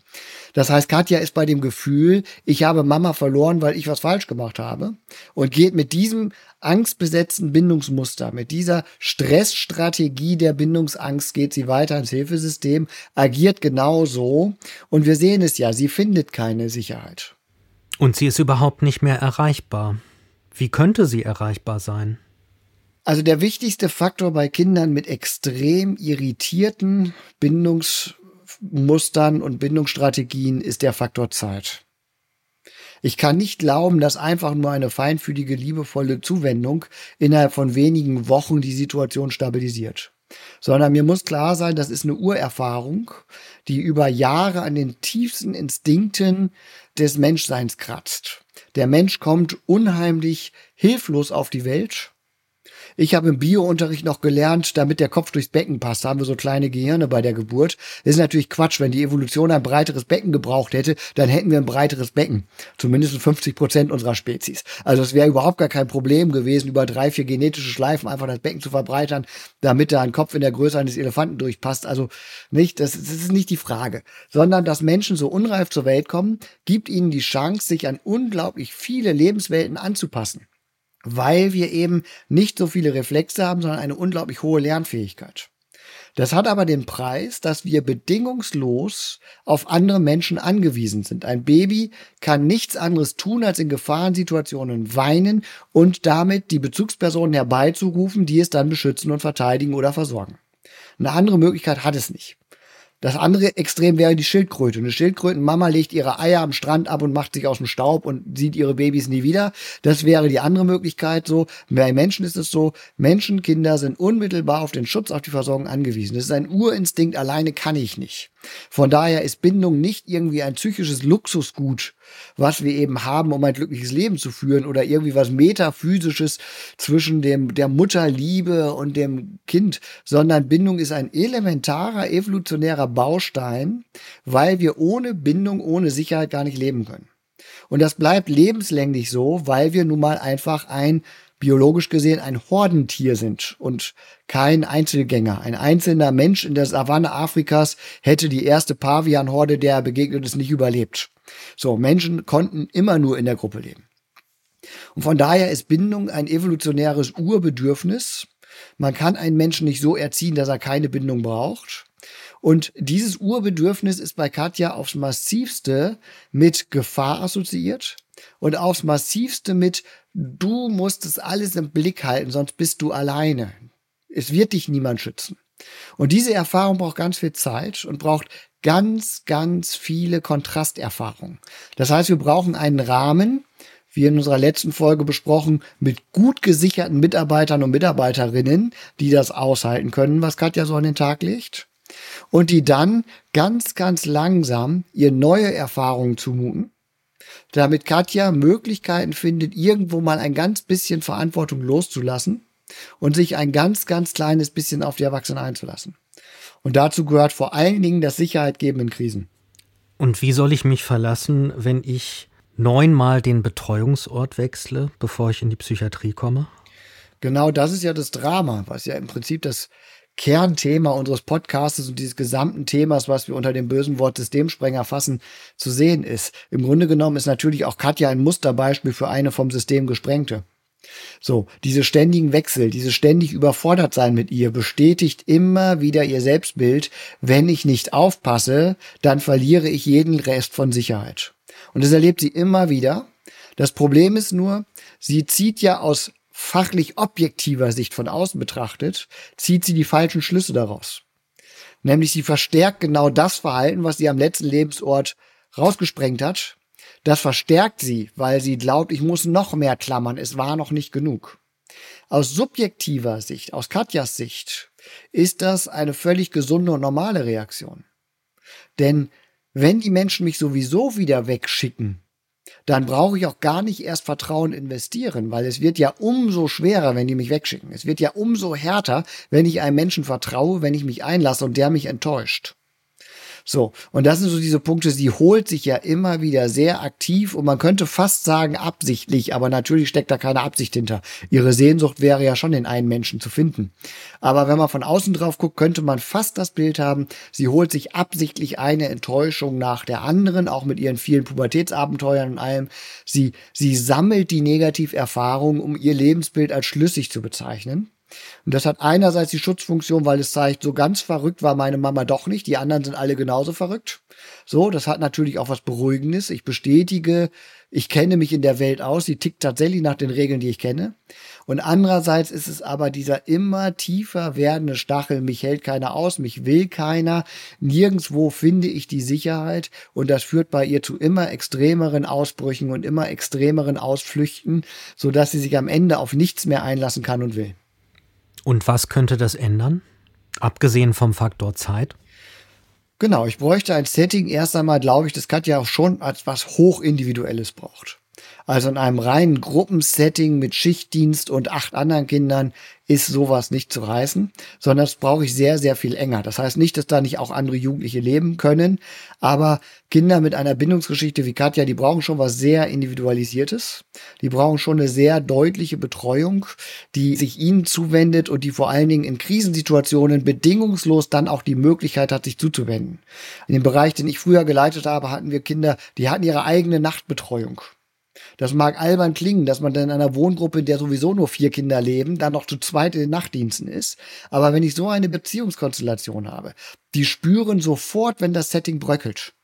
Das heißt, Katja ist bei dem Gefühl, ich habe Mama verloren, weil ich was falsch gemacht habe und geht mit diesem angstbesetzten Bindungsmuster, mit dieser Stressstrategie der Bindungsangst geht sie weiter ins Hilfesystem, agiert genauso und wir sehen es ja, sie findet keine Sicherheit. Und sie ist überhaupt nicht mehr erreichbar. Wie könnte sie erreichbar sein? Also der wichtigste Faktor bei Kindern mit extrem irritierten Bindungs Mustern und Bindungsstrategien ist der Faktor Zeit. Ich kann nicht glauben, dass einfach nur eine feinfühlige, liebevolle Zuwendung innerhalb von wenigen Wochen die Situation stabilisiert. Sondern mir muss klar sein, das ist eine Urerfahrung, die über Jahre an den tiefsten Instinkten des Menschseins kratzt. Der Mensch kommt unheimlich hilflos auf die Welt ich habe im Biounterricht noch gelernt, damit der Kopf durchs Becken passt, haben wir so kleine Gehirne bei der Geburt. Das ist natürlich Quatsch. Wenn die Evolution ein breiteres Becken gebraucht hätte, dann hätten wir ein breiteres Becken. Zumindest 50 Prozent unserer Spezies. Also es wäre überhaupt gar kein Problem gewesen, über drei, vier genetische Schleifen einfach das Becken zu verbreitern, damit da ein Kopf in der Größe eines Elefanten durchpasst. Also nicht, das, das ist nicht die Frage. Sondern, dass Menschen so unreif zur Welt kommen, gibt ihnen die Chance, sich an unglaublich viele Lebenswelten anzupassen weil wir eben nicht so viele Reflexe haben, sondern eine unglaublich hohe Lernfähigkeit. Das hat aber den Preis, dass wir bedingungslos auf andere Menschen angewiesen sind. Ein Baby kann nichts anderes tun, als in Gefahrensituationen weinen und damit die Bezugspersonen herbeizurufen, die es dann beschützen und verteidigen oder versorgen. Eine andere Möglichkeit hat es nicht. Das andere Extrem wäre die Schildkröte. Eine Schildkrötenmama legt ihre Eier am Strand ab und macht sich aus dem Staub und sieht ihre Babys nie wieder. Das wäre die andere Möglichkeit so. Bei Menschen ist es so, Menschenkinder sind unmittelbar auf den Schutz, auf die Versorgung angewiesen. Das ist ein Urinstinkt, alleine kann ich nicht. Von daher ist Bindung nicht irgendwie ein psychisches Luxusgut, was wir eben haben, um ein glückliches Leben zu führen oder irgendwie was metaphysisches zwischen dem, der Mutterliebe und dem Kind, sondern Bindung ist ein elementarer evolutionärer Baustein, weil wir ohne Bindung, ohne Sicherheit gar nicht leben können. Und das bleibt lebenslänglich so, weil wir nun mal einfach ein biologisch gesehen ein Hordentier sind und kein Einzelgänger. Ein einzelner Mensch in der Savanne Afrikas hätte die erste Pavianhorde, der begegnet ist, nicht überlebt. So, Menschen konnten immer nur in der Gruppe leben. Und von daher ist Bindung ein evolutionäres Urbedürfnis. Man kann einen Menschen nicht so erziehen, dass er keine Bindung braucht. Und dieses Urbedürfnis ist bei Katja aufs massivste mit Gefahr assoziiert und aufs massivste mit du musst es alles im Blick halten, sonst bist du alleine. Es wird dich niemand schützen. Und diese Erfahrung braucht ganz viel Zeit und braucht ganz, ganz viele Kontrasterfahrungen. Das heißt, wir brauchen einen Rahmen, wie in unserer letzten Folge besprochen, mit gut gesicherten Mitarbeitern und Mitarbeiterinnen, die das aushalten können, was Katja so an den Tag legt. Und die dann ganz, ganz langsam ihr neue Erfahrungen zumuten damit Katja Möglichkeiten findet, irgendwo mal ein ganz bisschen Verantwortung loszulassen und sich ein ganz, ganz kleines bisschen auf die Erwachsenen einzulassen. Und dazu gehört vor allen Dingen das Sicherheit geben in Krisen. Und wie soll ich mich verlassen, wenn ich neunmal den Betreuungsort wechsle, bevor ich in die Psychiatrie komme? Genau das ist ja das Drama, was ja im Prinzip das Kernthema unseres Podcasts und dieses gesamten Themas, was wir unter dem bösen Wort Systemsprenger fassen, zu sehen ist. Im Grunde genommen ist natürlich auch Katja ein Musterbeispiel für eine vom System gesprengte. So, diese ständigen Wechsel, dieses ständig überfordert sein mit ihr bestätigt immer wieder ihr Selbstbild. Wenn ich nicht aufpasse, dann verliere ich jeden Rest von Sicherheit. Und das erlebt sie immer wieder. Das Problem ist nur, sie zieht ja aus fachlich objektiver Sicht von außen betrachtet, zieht sie die falschen Schlüsse daraus. Nämlich sie verstärkt genau das Verhalten, was sie am letzten Lebensort rausgesprengt hat. Das verstärkt sie, weil sie glaubt, ich muss noch mehr klammern, es war noch nicht genug. Aus subjektiver Sicht, aus Katjas Sicht, ist das eine völlig gesunde und normale Reaktion. Denn wenn die Menschen mich sowieso wieder wegschicken, dann brauche ich auch gar nicht erst Vertrauen investieren, weil es wird ja umso schwerer, wenn die mich wegschicken. Es wird ja umso härter, wenn ich einem Menschen vertraue, wenn ich mich einlasse und der mich enttäuscht. So, und das sind so diese Punkte, sie holt sich ja immer wieder sehr aktiv und man könnte fast sagen absichtlich, aber natürlich steckt da keine Absicht hinter. Ihre Sehnsucht wäre ja schon in einen Menschen zu finden. Aber wenn man von außen drauf guckt, könnte man fast das Bild haben, sie holt sich absichtlich eine Enttäuschung nach der anderen, auch mit ihren vielen Pubertätsabenteuern und allem. Sie, sie sammelt die Negativerfahrungen, um ihr Lebensbild als schlüssig zu bezeichnen. Und das hat einerseits die Schutzfunktion, weil es zeigt, so ganz verrückt war meine Mama doch nicht. Die anderen sind alle genauso verrückt. So, das hat natürlich auch was Beruhigendes. Ich bestätige, ich kenne mich in der Welt aus. Sie tickt tatsächlich nach den Regeln, die ich kenne. Und andererseits ist es aber dieser immer tiefer werdende Stachel. Mich hält keiner aus, mich will keiner. Nirgendswo finde ich die Sicherheit. Und das führt bei ihr zu immer extremeren Ausbrüchen und immer extremeren Ausflüchten, sodass sie sich am Ende auf nichts mehr einlassen kann und will. Und was könnte das ändern? Abgesehen vom Faktor Zeit? Genau, ich bräuchte ein Setting erst einmal, glaube ich, das Katja auch schon als was hochindividuelles braucht. Also in einem reinen Gruppensetting mit Schichtdienst und acht anderen Kindern ist sowas nicht zu reißen, sondern das brauche ich sehr, sehr viel enger. Das heißt nicht, dass da nicht auch andere Jugendliche leben können, aber Kinder mit einer Bindungsgeschichte wie Katja, die brauchen schon was sehr Individualisiertes. Die brauchen schon eine sehr deutliche Betreuung, die sich ihnen zuwendet und die vor allen Dingen in Krisensituationen bedingungslos dann auch die Möglichkeit hat, sich zuzuwenden. In dem Bereich, den ich früher geleitet habe, hatten wir Kinder, die hatten ihre eigene Nachtbetreuung. Das mag albern klingen, dass man dann in einer Wohngruppe, in der sowieso nur vier Kinder leben, dann noch zu zweit in den Nachtdiensten ist. Aber wenn ich so eine Beziehungskonstellation habe, die spüren sofort, wenn das Setting bröckelt.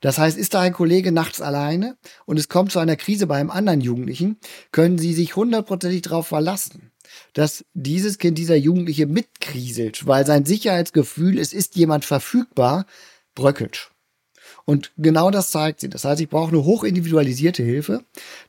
Das heißt, ist da ein Kollege nachts alleine und es kommt zu einer Krise bei einem anderen Jugendlichen, können Sie sich hundertprozentig darauf verlassen, dass dieses Kind, dieser Jugendliche mitkriselt, weil sein Sicherheitsgefühl, es ist jemand verfügbar, bröckelt. Und genau das zeigt sie. Das heißt, ich brauche eine hochindividualisierte Hilfe,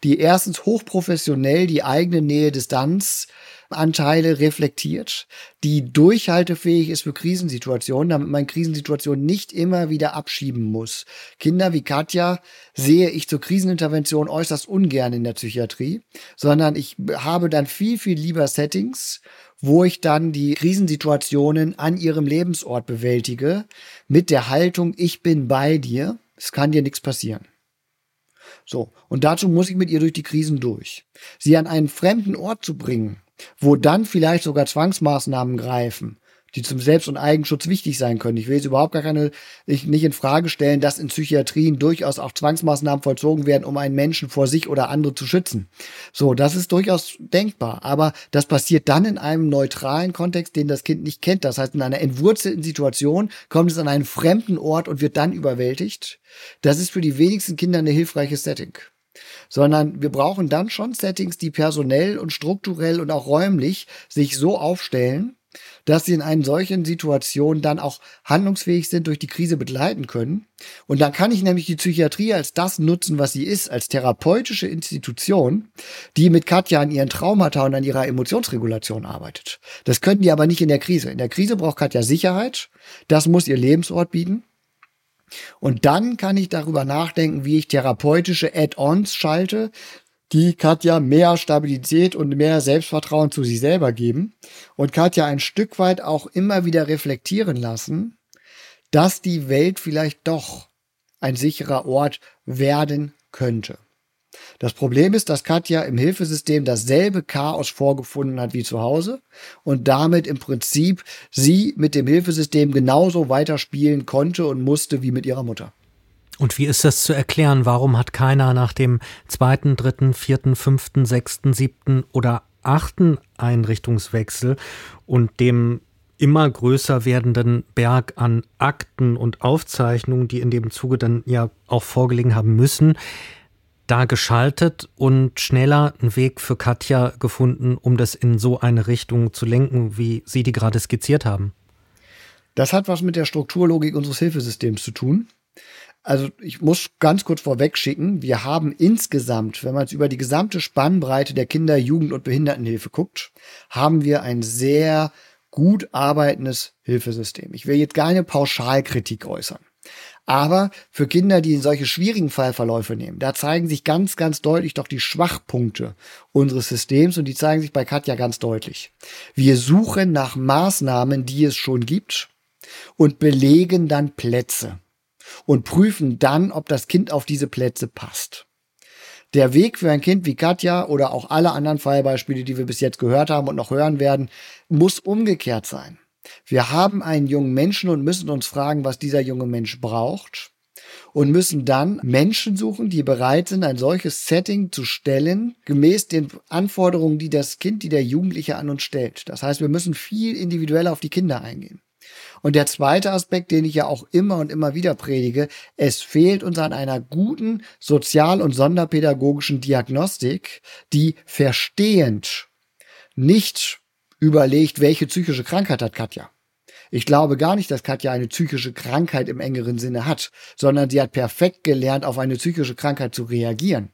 die erstens hochprofessionell die eigene Nähe-Distanz Anteile reflektiert, die durchhaltefähig ist für Krisensituationen, damit man Krisensituationen nicht immer wieder abschieben muss. Kinder wie Katja sehe ich zur Krisenintervention äußerst ungern in der Psychiatrie, sondern ich habe dann viel, viel lieber Settings, wo ich dann die Krisensituationen an ihrem Lebensort bewältige, mit der Haltung, ich bin bei dir, es kann dir nichts passieren. So, und dazu muss ich mit ihr durch die Krisen durch. Sie an einen fremden Ort zu bringen, wo dann vielleicht sogar Zwangsmaßnahmen greifen, die zum Selbst- und Eigenschutz wichtig sein können. Ich will jetzt überhaupt gar keine, ich nicht in Frage stellen, dass in Psychiatrien durchaus auch Zwangsmaßnahmen vollzogen werden, um einen Menschen vor sich oder andere zu schützen. So, das ist durchaus denkbar. Aber das passiert dann in einem neutralen Kontext, den das Kind nicht kennt. Das heißt, in einer entwurzelten Situation kommt es an einen fremden Ort und wird dann überwältigt. Das ist für die wenigsten Kinder eine hilfreiche Setting sondern wir brauchen dann schon Settings, die personell und strukturell und auch räumlich sich so aufstellen, dass sie in einer solchen Situation dann auch handlungsfähig sind, durch die Krise begleiten können. Und dann kann ich nämlich die Psychiatrie als das nutzen, was sie ist, als therapeutische Institution, die mit Katja an ihren Traumata und an ihrer Emotionsregulation arbeitet. Das können die aber nicht in der Krise. In der Krise braucht Katja Sicherheit. Das muss ihr Lebensort bieten. Und dann kann ich darüber nachdenken, wie ich therapeutische Add-ons schalte, die Katja mehr Stabilität und mehr Selbstvertrauen zu sich selber geben und Katja ein Stück weit auch immer wieder reflektieren lassen, dass die Welt vielleicht doch ein sicherer Ort werden könnte. Das Problem ist, dass Katja im Hilfesystem dasselbe Chaos vorgefunden hat wie zu Hause und damit im Prinzip sie mit dem Hilfesystem genauso weiterspielen konnte und musste wie mit ihrer Mutter. Und wie ist das zu erklären? Warum hat keiner nach dem zweiten, dritten, vierten, fünften, sechsten, siebten oder achten Einrichtungswechsel und dem immer größer werdenden Berg an Akten und Aufzeichnungen, die in dem Zuge dann ja auch vorgelegen haben müssen, da geschaltet und schneller einen Weg für Katja gefunden, um das in so eine Richtung zu lenken, wie Sie die gerade skizziert haben? Das hat was mit der Strukturlogik unseres Hilfesystems zu tun. Also ich muss ganz kurz vorweg schicken, wir haben insgesamt, wenn man es über die gesamte Spannbreite der Kinder-, Jugend- und Behindertenhilfe guckt, haben wir ein sehr gut arbeitendes Hilfesystem. Ich will jetzt keine Pauschalkritik äußern. Aber für Kinder, die in solche schwierigen Fallverläufe nehmen, da zeigen sich ganz, ganz deutlich doch die Schwachpunkte unseres Systems und die zeigen sich bei Katja ganz deutlich. Wir suchen nach Maßnahmen, die es schon gibt und belegen dann Plätze und prüfen dann, ob das Kind auf diese Plätze passt. Der Weg für ein Kind wie Katja oder auch alle anderen Fallbeispiele, die wir bis jetzt gehört haben und noch hören werden, muss umgekehrt sein. Wir haben einen jungen Menschen und müssen uns fragen, was dieser junge Mensch braucht und müssen dann Menschen suchen, die bereit sind, ein solches Setting zu stellen, gemäß den Anforderungen, die das Kind, die der Jugendliche an uns stellt. Das heißt, wir müssen viel individueller auf die Kinder eingehen. Und der zweite Aspekt, den ich ja auch immer und immer wieder predige, es fehlt uns an einer guten sozial- und sonderpädagogischen Diagnostik, die verstehend nicht überlegt, welche psychische Krankheit hat Katja. Ich glaube gar nicht, dass Katja eine psychische Krankheit im engeren Sinne hat, sondern sie hat perfekt gelernt, auf eine psychische Krankheit zu reagieren.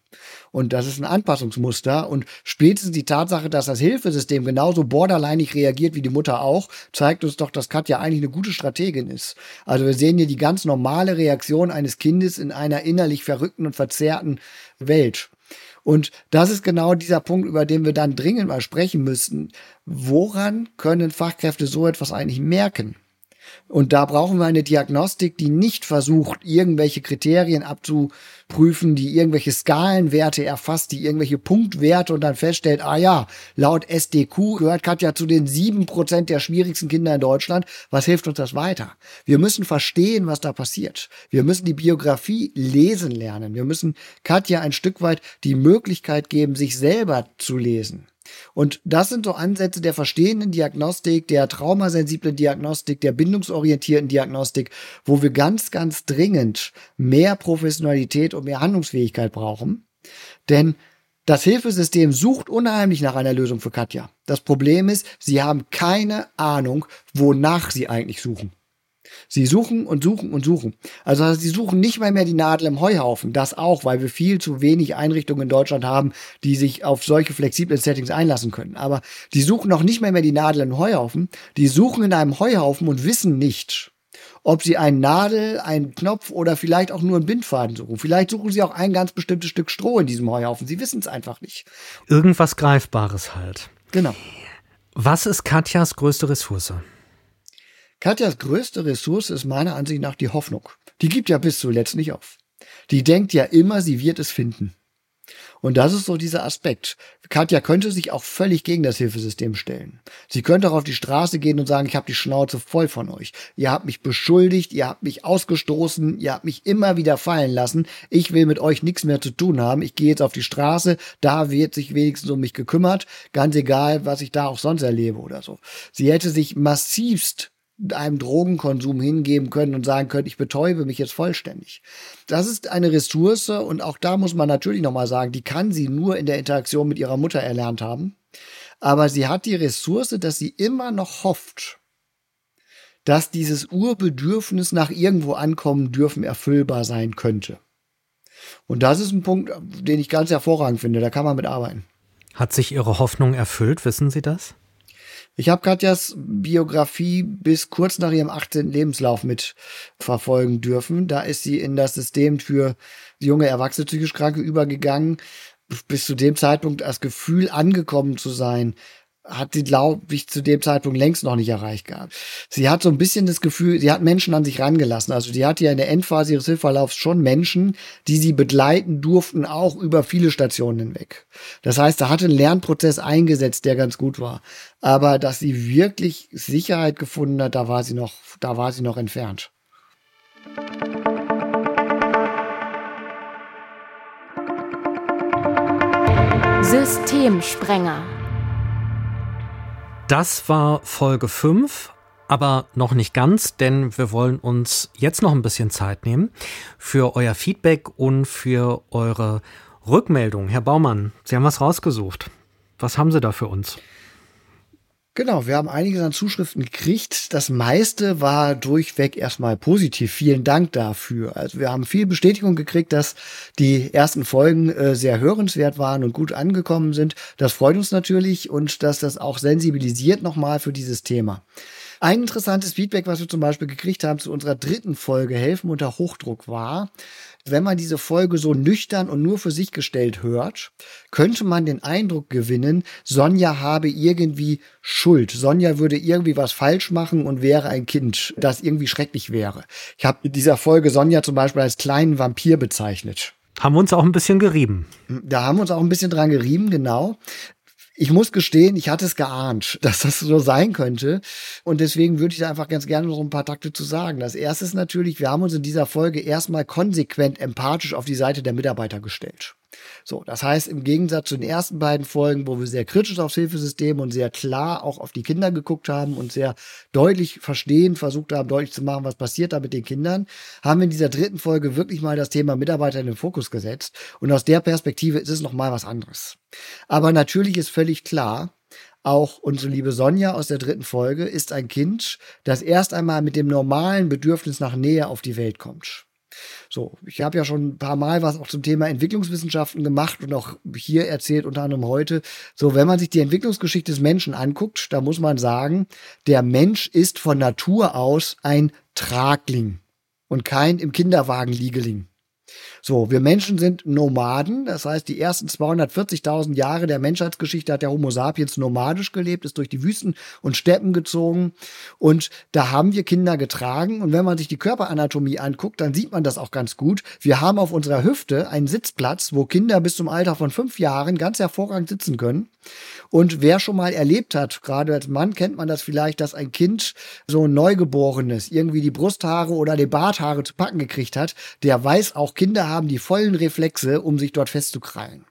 Und das ist ein Anpassungsmuster. Und spätestens die Tatsache, dass das Hilfesystem genauso borderlinig reagiert wie die Mutter auch, zeigt uns doch, dass Katja eigentlich eine gute Strategin ist. Also wir sehen hier die ganz normale Reaktion eines Kindes in einer innerlich verrückten und verzerrten Welt. Und das ist genau dieser Punkt, über den wir dann dringend mal sprechen müssen. Woran können Fachkräfte so etwas eigentlich merken? Und da brauchen wir eine Diagnostik, die nicht versucht, irgendwelche Kriterien abzuprüfen, die irgendwelche Skalenwerte erfasst, die irgendwelche Punktwerte und dann feststellt, ah ja, laut SDQ gehört Katja zu den sieben Prozent der schwierigsten Kinder in Deutschland. Was hilft uns das weiter? Wir müssen verstehen, was da passiert. Wir müssen die Biografie lesen lernen. Wir müssen Katja ein Stück weit die Möglichkeit geben, sich selber zu lesen. Und das sind so Ansätze der verstehenden Diagnostik, der traumasensiblen Diagnostik, der bindungsorientierten Diagnostik, wo wir ganz, ganz dringend mehr Professionalität und mehr Handlungsfähigkeit brauchen. Denn das Hilfesystem sucht unheimlich nach einer Lösung für Katja. Das Problem ist, sie haben keine Ahnung, wonach sie eigentlich suchen. Sie suchen und suchen und suchen. Also sie suchen nicht mal mehr die Nadel im Heuhaufen. Das auch, weil wir viel zu wenig Einrichtungen in Deutschland haben, die sich auf solche flexiblen Settings einlassen können. Aber die suchen noch nicht mal mehr die Nadel im Heuhaufen. Die suchen in einem Heuhaufen und wissen nicht, ob sie einen Nadel, einen Knopf oder vielleicht auch nur einen Bindfaden suchen. Vielleicht suchen sie auch ein ganz bestimmtes Stück Stroh in diesem Heuhaufen. Sie wissen es einfach nicht. Irgendwas Greifbares halt. Genau. Was ist Katjas größte Ressource? Katjas größte Ressource ist meiner Ansicht nach die Hoffnung. Die gibt ja bis zuletzt nicht auf. Die denkt ja immer, sie wird es finden. Und das ist so dieser Aspekt. Katja könnte sich auch völlig gegen das Hilfesystem stellen. Sie könnte auch auf die Straße gehen und sagen, ich habe die Schnauze voll von euch. Ihr habt mich beschuldigt, ihr habt mich ausgestoßen, ihr habt mich immer wieder fallen lassen. Ich will mit euch nichts mehr zu tun haben. Ich gehe jetzt auf die Straße, da wird sich wenigstens um mich gekümmert, ganz egal, was ich da auch sonst erlebe oder so. Sie hätte sich massivst einem Drogenkonsum hingeben können und sagen können, ich betäube mich jetzt vollständig. Das ist eine Ressource und auch da muss man natürlich nochmal sagen, die kann sie nur in der Interaktion mit ihrer Mutter erlernt haben. Aber sie hat die Ressource, dass sie immer noch hofft, dass dieses Urbedürfnis nach irgendwo ankommen dürfen erfüllbar sein könnte. Und das ist ein Punkt, den ich ganz hervorragend finde. Da kann man mit arbeiten. Hat sich Ihre Hoffnung erfüllt? Wissen Sie das? Ich habe Katjas Biografie bis kurz nach ihrem 18. Lebenslauf mit verfolgen dürfen. Da ist sie in das System für junge Erwachsene psychisch Kranke übergegangen. Bis zu dem Zeitpunkt das Gefühl angekommen zu sein, hat sie, glaube ich, zu dem Zeitpunkt längst noch nicht erreicht gehabt. Sie hat so ein bisschen das Gefühl, sie hat Menschen an sich rangelassen. Also die hat ja in der Endphase ihres Hilfverlaufs schon Menschen, die sie begleiten durften, auch über viele Stationen hinweg. Das heißt, da hatte ein Lernprozess eingesetzt, der ganz gut war. Aber dass sie wirklich Sicherheit gefunden hat, da war sie noch, da war sie noch entfernt. Systemsprenger das war Folge 5, aber noch nicht ganz, denn wir wollen uns jetzt noch ein bisschen Zeit nehmen für euer Feedback und für eure Rückmeldung. Herr Baumann, Sie haben was rausgesucht. Was haben Sie da für uns? Genau, wir haben einiges an Zuschriften gekriegt. Das meiste war durchweg erstmal positiv. Vielen Dank dafür. Also wir haben viel Bestätigung gekriegt, dass die ersten Folgen äh, sehr hörenswert waren und gut angekommen sind. Das freut uns natürlich und dass das auch sensibilisiert nochmal für dieses Thema. Ein interessantes Feedback, was wir zum Beispiel gekriegt haben zu unserer dritten Folge Helfen unter Hochdruck war, wenn man diese Folge so nüchtern und nur für sich gestellt hört, könnte man den Eindruck gewinnen, Sonja habe irgendwie Schuld. Sonja würde irgendwie was falsch machen und wäre ein Kind, das irgendwie schrecklich wäre. Ich habe in dieser Folge Sonja zum Beispiel als kleinen Vampir bezeichnet. Haben wir uns auch ein bisschen gerieben. Da haben wir uns auch ein bisschen dran gerieben, genau. Ich muss gestehen, ich hatte es geahnt, [laughs] dass das so sein könnte. Und deswegen würde ich da einfach ganz gerne noch ein paar Takte zu sagen. Das erste ist natürlich, wir haben uns in dieser Folge erstmal konsequent empathisch auf die Seite der Mitarbeiter gestellt. So, das heißt, im Gegensatz zu den ersten beiden Folgen, wo wir sehr kritisch aufs Hilfesystem und sehr klar auch auf die Kinder geguckt haben und sehr deutlich verstehen, versucht haben, deutlich zu machen, was passiert da mit den Kindern, haben wir in dieser dritten Folge wirklich mal das Thema Mitarbeiter in den Fokus gesetzt. Und aus der Perspektive ist es nochmal was anderes. Aber natürlich ist völlig klar, auch unsere liebe Sonja aus der dritten Folge ist ein Kind, das erst einmal mit dem normalen Bedürfnis nach Nähe auf die Welt kommt. So, ich habe ja schon ein paar Mal was auch zum Thema Entwicklungswissenschaften gemacht und auch hier erzählt, unter anderem heute. So, wenn man sich die Entwicklungsgeschichte des Menschen anguckt, da muss man sagen, der Mensch ist von Natur aus ein Tragling und kein im Kinderwagen Liegeling. So, wir Menschen sind Nomaden. Das heißt, die ersten 240.000 Jahre der Menschheitsgeschichte hat der Homo sapiens nomadisch gelebt, ist durch die Wüsten und Steppen gezogen. Und da haben wir Kinder getragen. Und wenn man sich die Körperanatomie anguckt, dann sieht man das auch ganz gut. Wir haben auf unserer Hüfte einen Sitzplatz, wo Kinder bis zum Alter von fünf Jahren ganz hervorragend sitzen können. Und wer schon mal erlebt hat, gerade als Mann kennt man das vielleicht, dass ein Kind so ein Neugeborenes irgendwie die Brusthaare oder die Barthaare zu packen gekriegt hat, der weiß auch, Kinder haben die vollen Reflexe, um sich dort festzukrallen.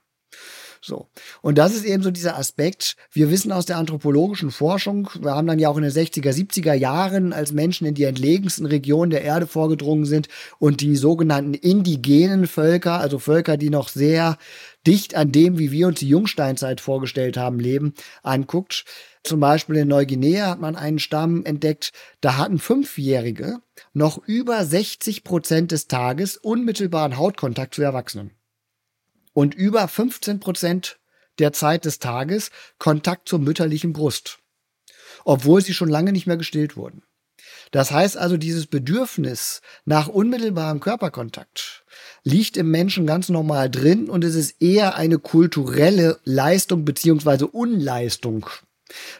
So. Und das ist eben so dieser Aspekt. Wir wissen aus der anthropologischen Forschung, wir haben dann ja auch in den 60er, 70er Jahren, als Menschen in die entlegensten Regionen der Erde vorgedrungen sind und die sogenannten indigenen Völker, also Völker, die noch sehr dicht an dem, wie wir uns die Jungsteinzeit vorgestellt haben, leben, anguckt. Zum Beispiel in Neuguinea hat man einen Stamm entdeckt, da hatten Fünfjährige noch über 60 Prozent des Tages unmittelbaren Hautkontakt zu Erwachsenen. Und über 15 Prozent der Zeit des Tages Kontakt zur mütterlichen Brust. Obwohl sie schon lange nicht mehr gestillt wurden. Das heißt also, dieses Bedürfnis nach unmittelbarem Körperkontakt liegt im Menschen ganz normal drin und es ist eher eine kulturelle Leistung beziehungsweise Unleistung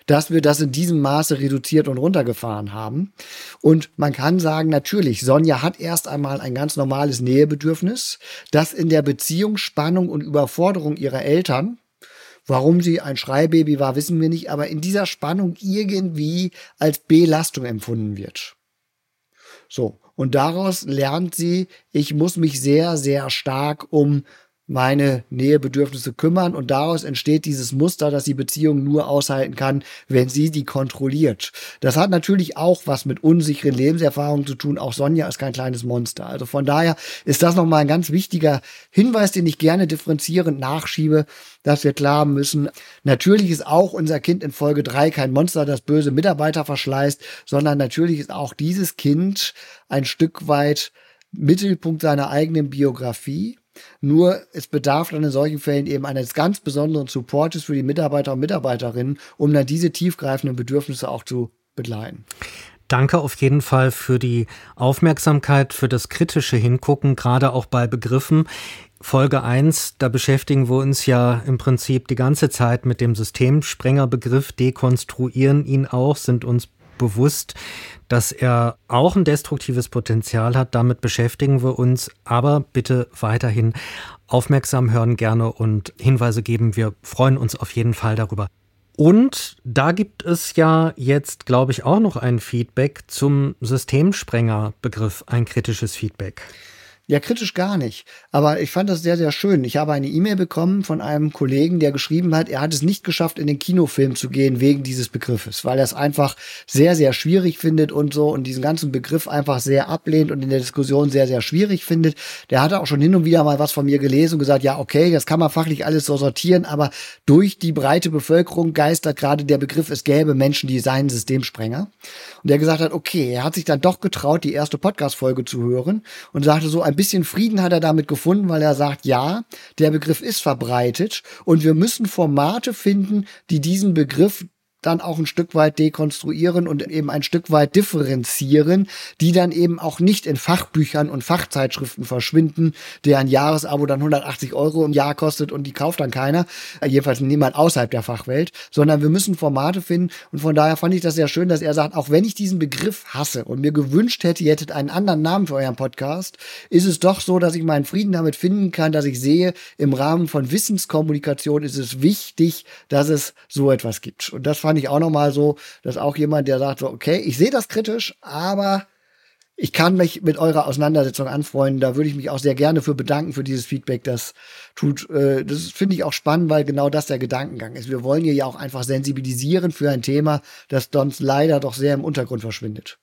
dass wir das in diesem Maße reduziert und runtergefahren haben. Und man kann sagen, natürlich, Sonja hat erst einmal ein ganz normales Nähebedürfnis, das in der Beziehungsspannung und Überforderung ihrer Eltern Warum sie ein Schreibaby war, wissen wir nicht, aber in dieser Spannung irgendwie als Belastung empfunden wird. So, und daraus lernt sie, ich muss mich sehr, sehr stark um meine Nähebedürfnisse kümmern und daraus entsteht dieses Muster, dass die Beziehung nur aushalten kann, wenn sie die kontrolliert. Das hat natürlich auch was mit unsicheren Lebenserfahrungen zu tun. Auch Sonja ist kein kleines Monster. Also von daher ist das nochmal ein ganz wichtiger Hinweis, den ich gerne differenzierend nachschiebe, dass wir klar müssen, natürlich ist auch unser Kind in Folge drei kein Monster, das böse Mitarbeiter verschleißt, sondern natürlich ist auch dieses Kind ein Stück weit Mittelpunkt seiner eigenen Biografie nur es bedarf dann in solchen Fällen eben eines ganz besonderen Supportes für die Mitarbeiter und Mitarbeiterinnen, um dann diese tiefgreifenden Bedürfnisse auch zu begleiten. Danke auf jeden Fall für die Aufmerksamkeit, für das kritische Hingucken, gerade auch bei Begriffen. Folge 1, da beschäftigen wir uns ja im Prinzip die ganze Zeit mit dem Systemsprengerbegriff, dekonstruieren ihn auch, sind uns bewusst, dass er auch ein destruktives Potenzial hat. Damit beschäftigen wir uns. Aber bitte weiterhin aufmerksam hören gerne und Hinweise geben. Wir freuen uns auf jeden Fall darüber. Und da gibt es ja jetzt, glaube ich, auch noch ein Feedback zum Systemsprenger-Begriff, ein kritisches Feedback. Ja, kritisch gar nicht. Aber ich fand das sehr, sehr schön. Ich habe eine E-Mail bekommen von einem Kollegen, der geschrieben hat, er hat es nicht geschafft, in den Kinofilm zu gehen wegen dieses Begriffes, weil er es einfach sehr, sehr schwierig findet und so und diesen ganzen Begriff einfach sehr ablehnt und in der Diskussion sehr, sehr schwierig findet. Der hatte auch schon hin und wieder mal was von mir gelesen und gesagt, ja, okay, das kann man fachlich alles so sortieren, aber durch die breite Bevölkerung geistert gerade der Begriff, es gäbe Menschen, die seien Systemsprenger. Und der gesagt hat, okay, er hat sich dann doch getraut, die erste Podcast-Folge zu hören und sagte so, ein ein bisschen Frieden hat er damit gefunden, weil er sagt, ja, der Begriff ist verbreitet und wir müssen Formate finden, die diesen Begriff dann auch ein Stück weit dekonstruieren und eben ein Stück weit differenzieren, die dann eben auch nicht in Fachbüchern und Fachzeitschriften verschwinden, deren Jahresabo dann 180 Euro im Jahr kostet und die kauft dann keiner, äh, jedenfalls niemand außerhalb der Fachwelt, sondern wir müssen Formate finden und von daher fand ich das sehr schön, dass er sagt, auch wenn ich diesen Begriff hasse und mir gewünscht hätte, ihr hättet einen anderen Namen für euren Podcast, ist es doch so, dass ich meinen Frieden damit finden kann, dass ich sehe, im Rahmen von Wissenskommunikation ist es wichtig, dass es so etwas gibt. Und das fand fand ich auch nochmal so, dass auch jemand, der sagt so, okay, ich sehe das kritisch, aber ich kann mich mit eurer Auseinandersetzung anfreunden. Da würde ich mich auch sehr gerne für bedanken für dieses Feedback. Das tut, äh, das finde ich auch spannend, weil genau das der Gedankengang ist. Wir wollen hier ja auch einfach sensibilisieren für ein Thema, das sonst leider doch sehr im Untergrund verschwindet.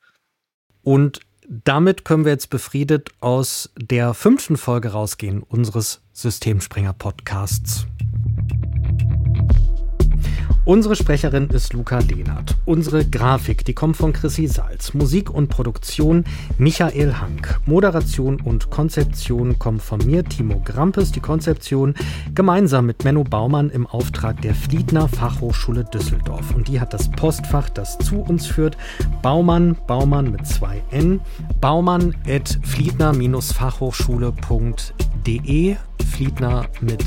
Und damit können wir jetzt befriedet aus der fünften Folge rausgehen unseres Systemspringer Podcasts. Unsere Sprecherin ist Luca Lehnert. Unsere Grafik, die kommt von Chrissy Salz. Musik und Produktion Michael Hank. Moderation und Konzeption kommt von mir, Timo Grampes. Die Konzeption gemeinsam mit Menno Baumann im Auftrag der Fliedner Fachhochschule Düsseldorf. Und die hat das Postfach, das zu uns führt. Baumann, Baumann mit zwei N. Baumann at fliedner-fachhochschule.de. Fliedner mit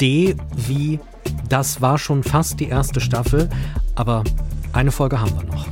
D wie das war schon fast die erste Staffel, aber eine Folge haben wir noch.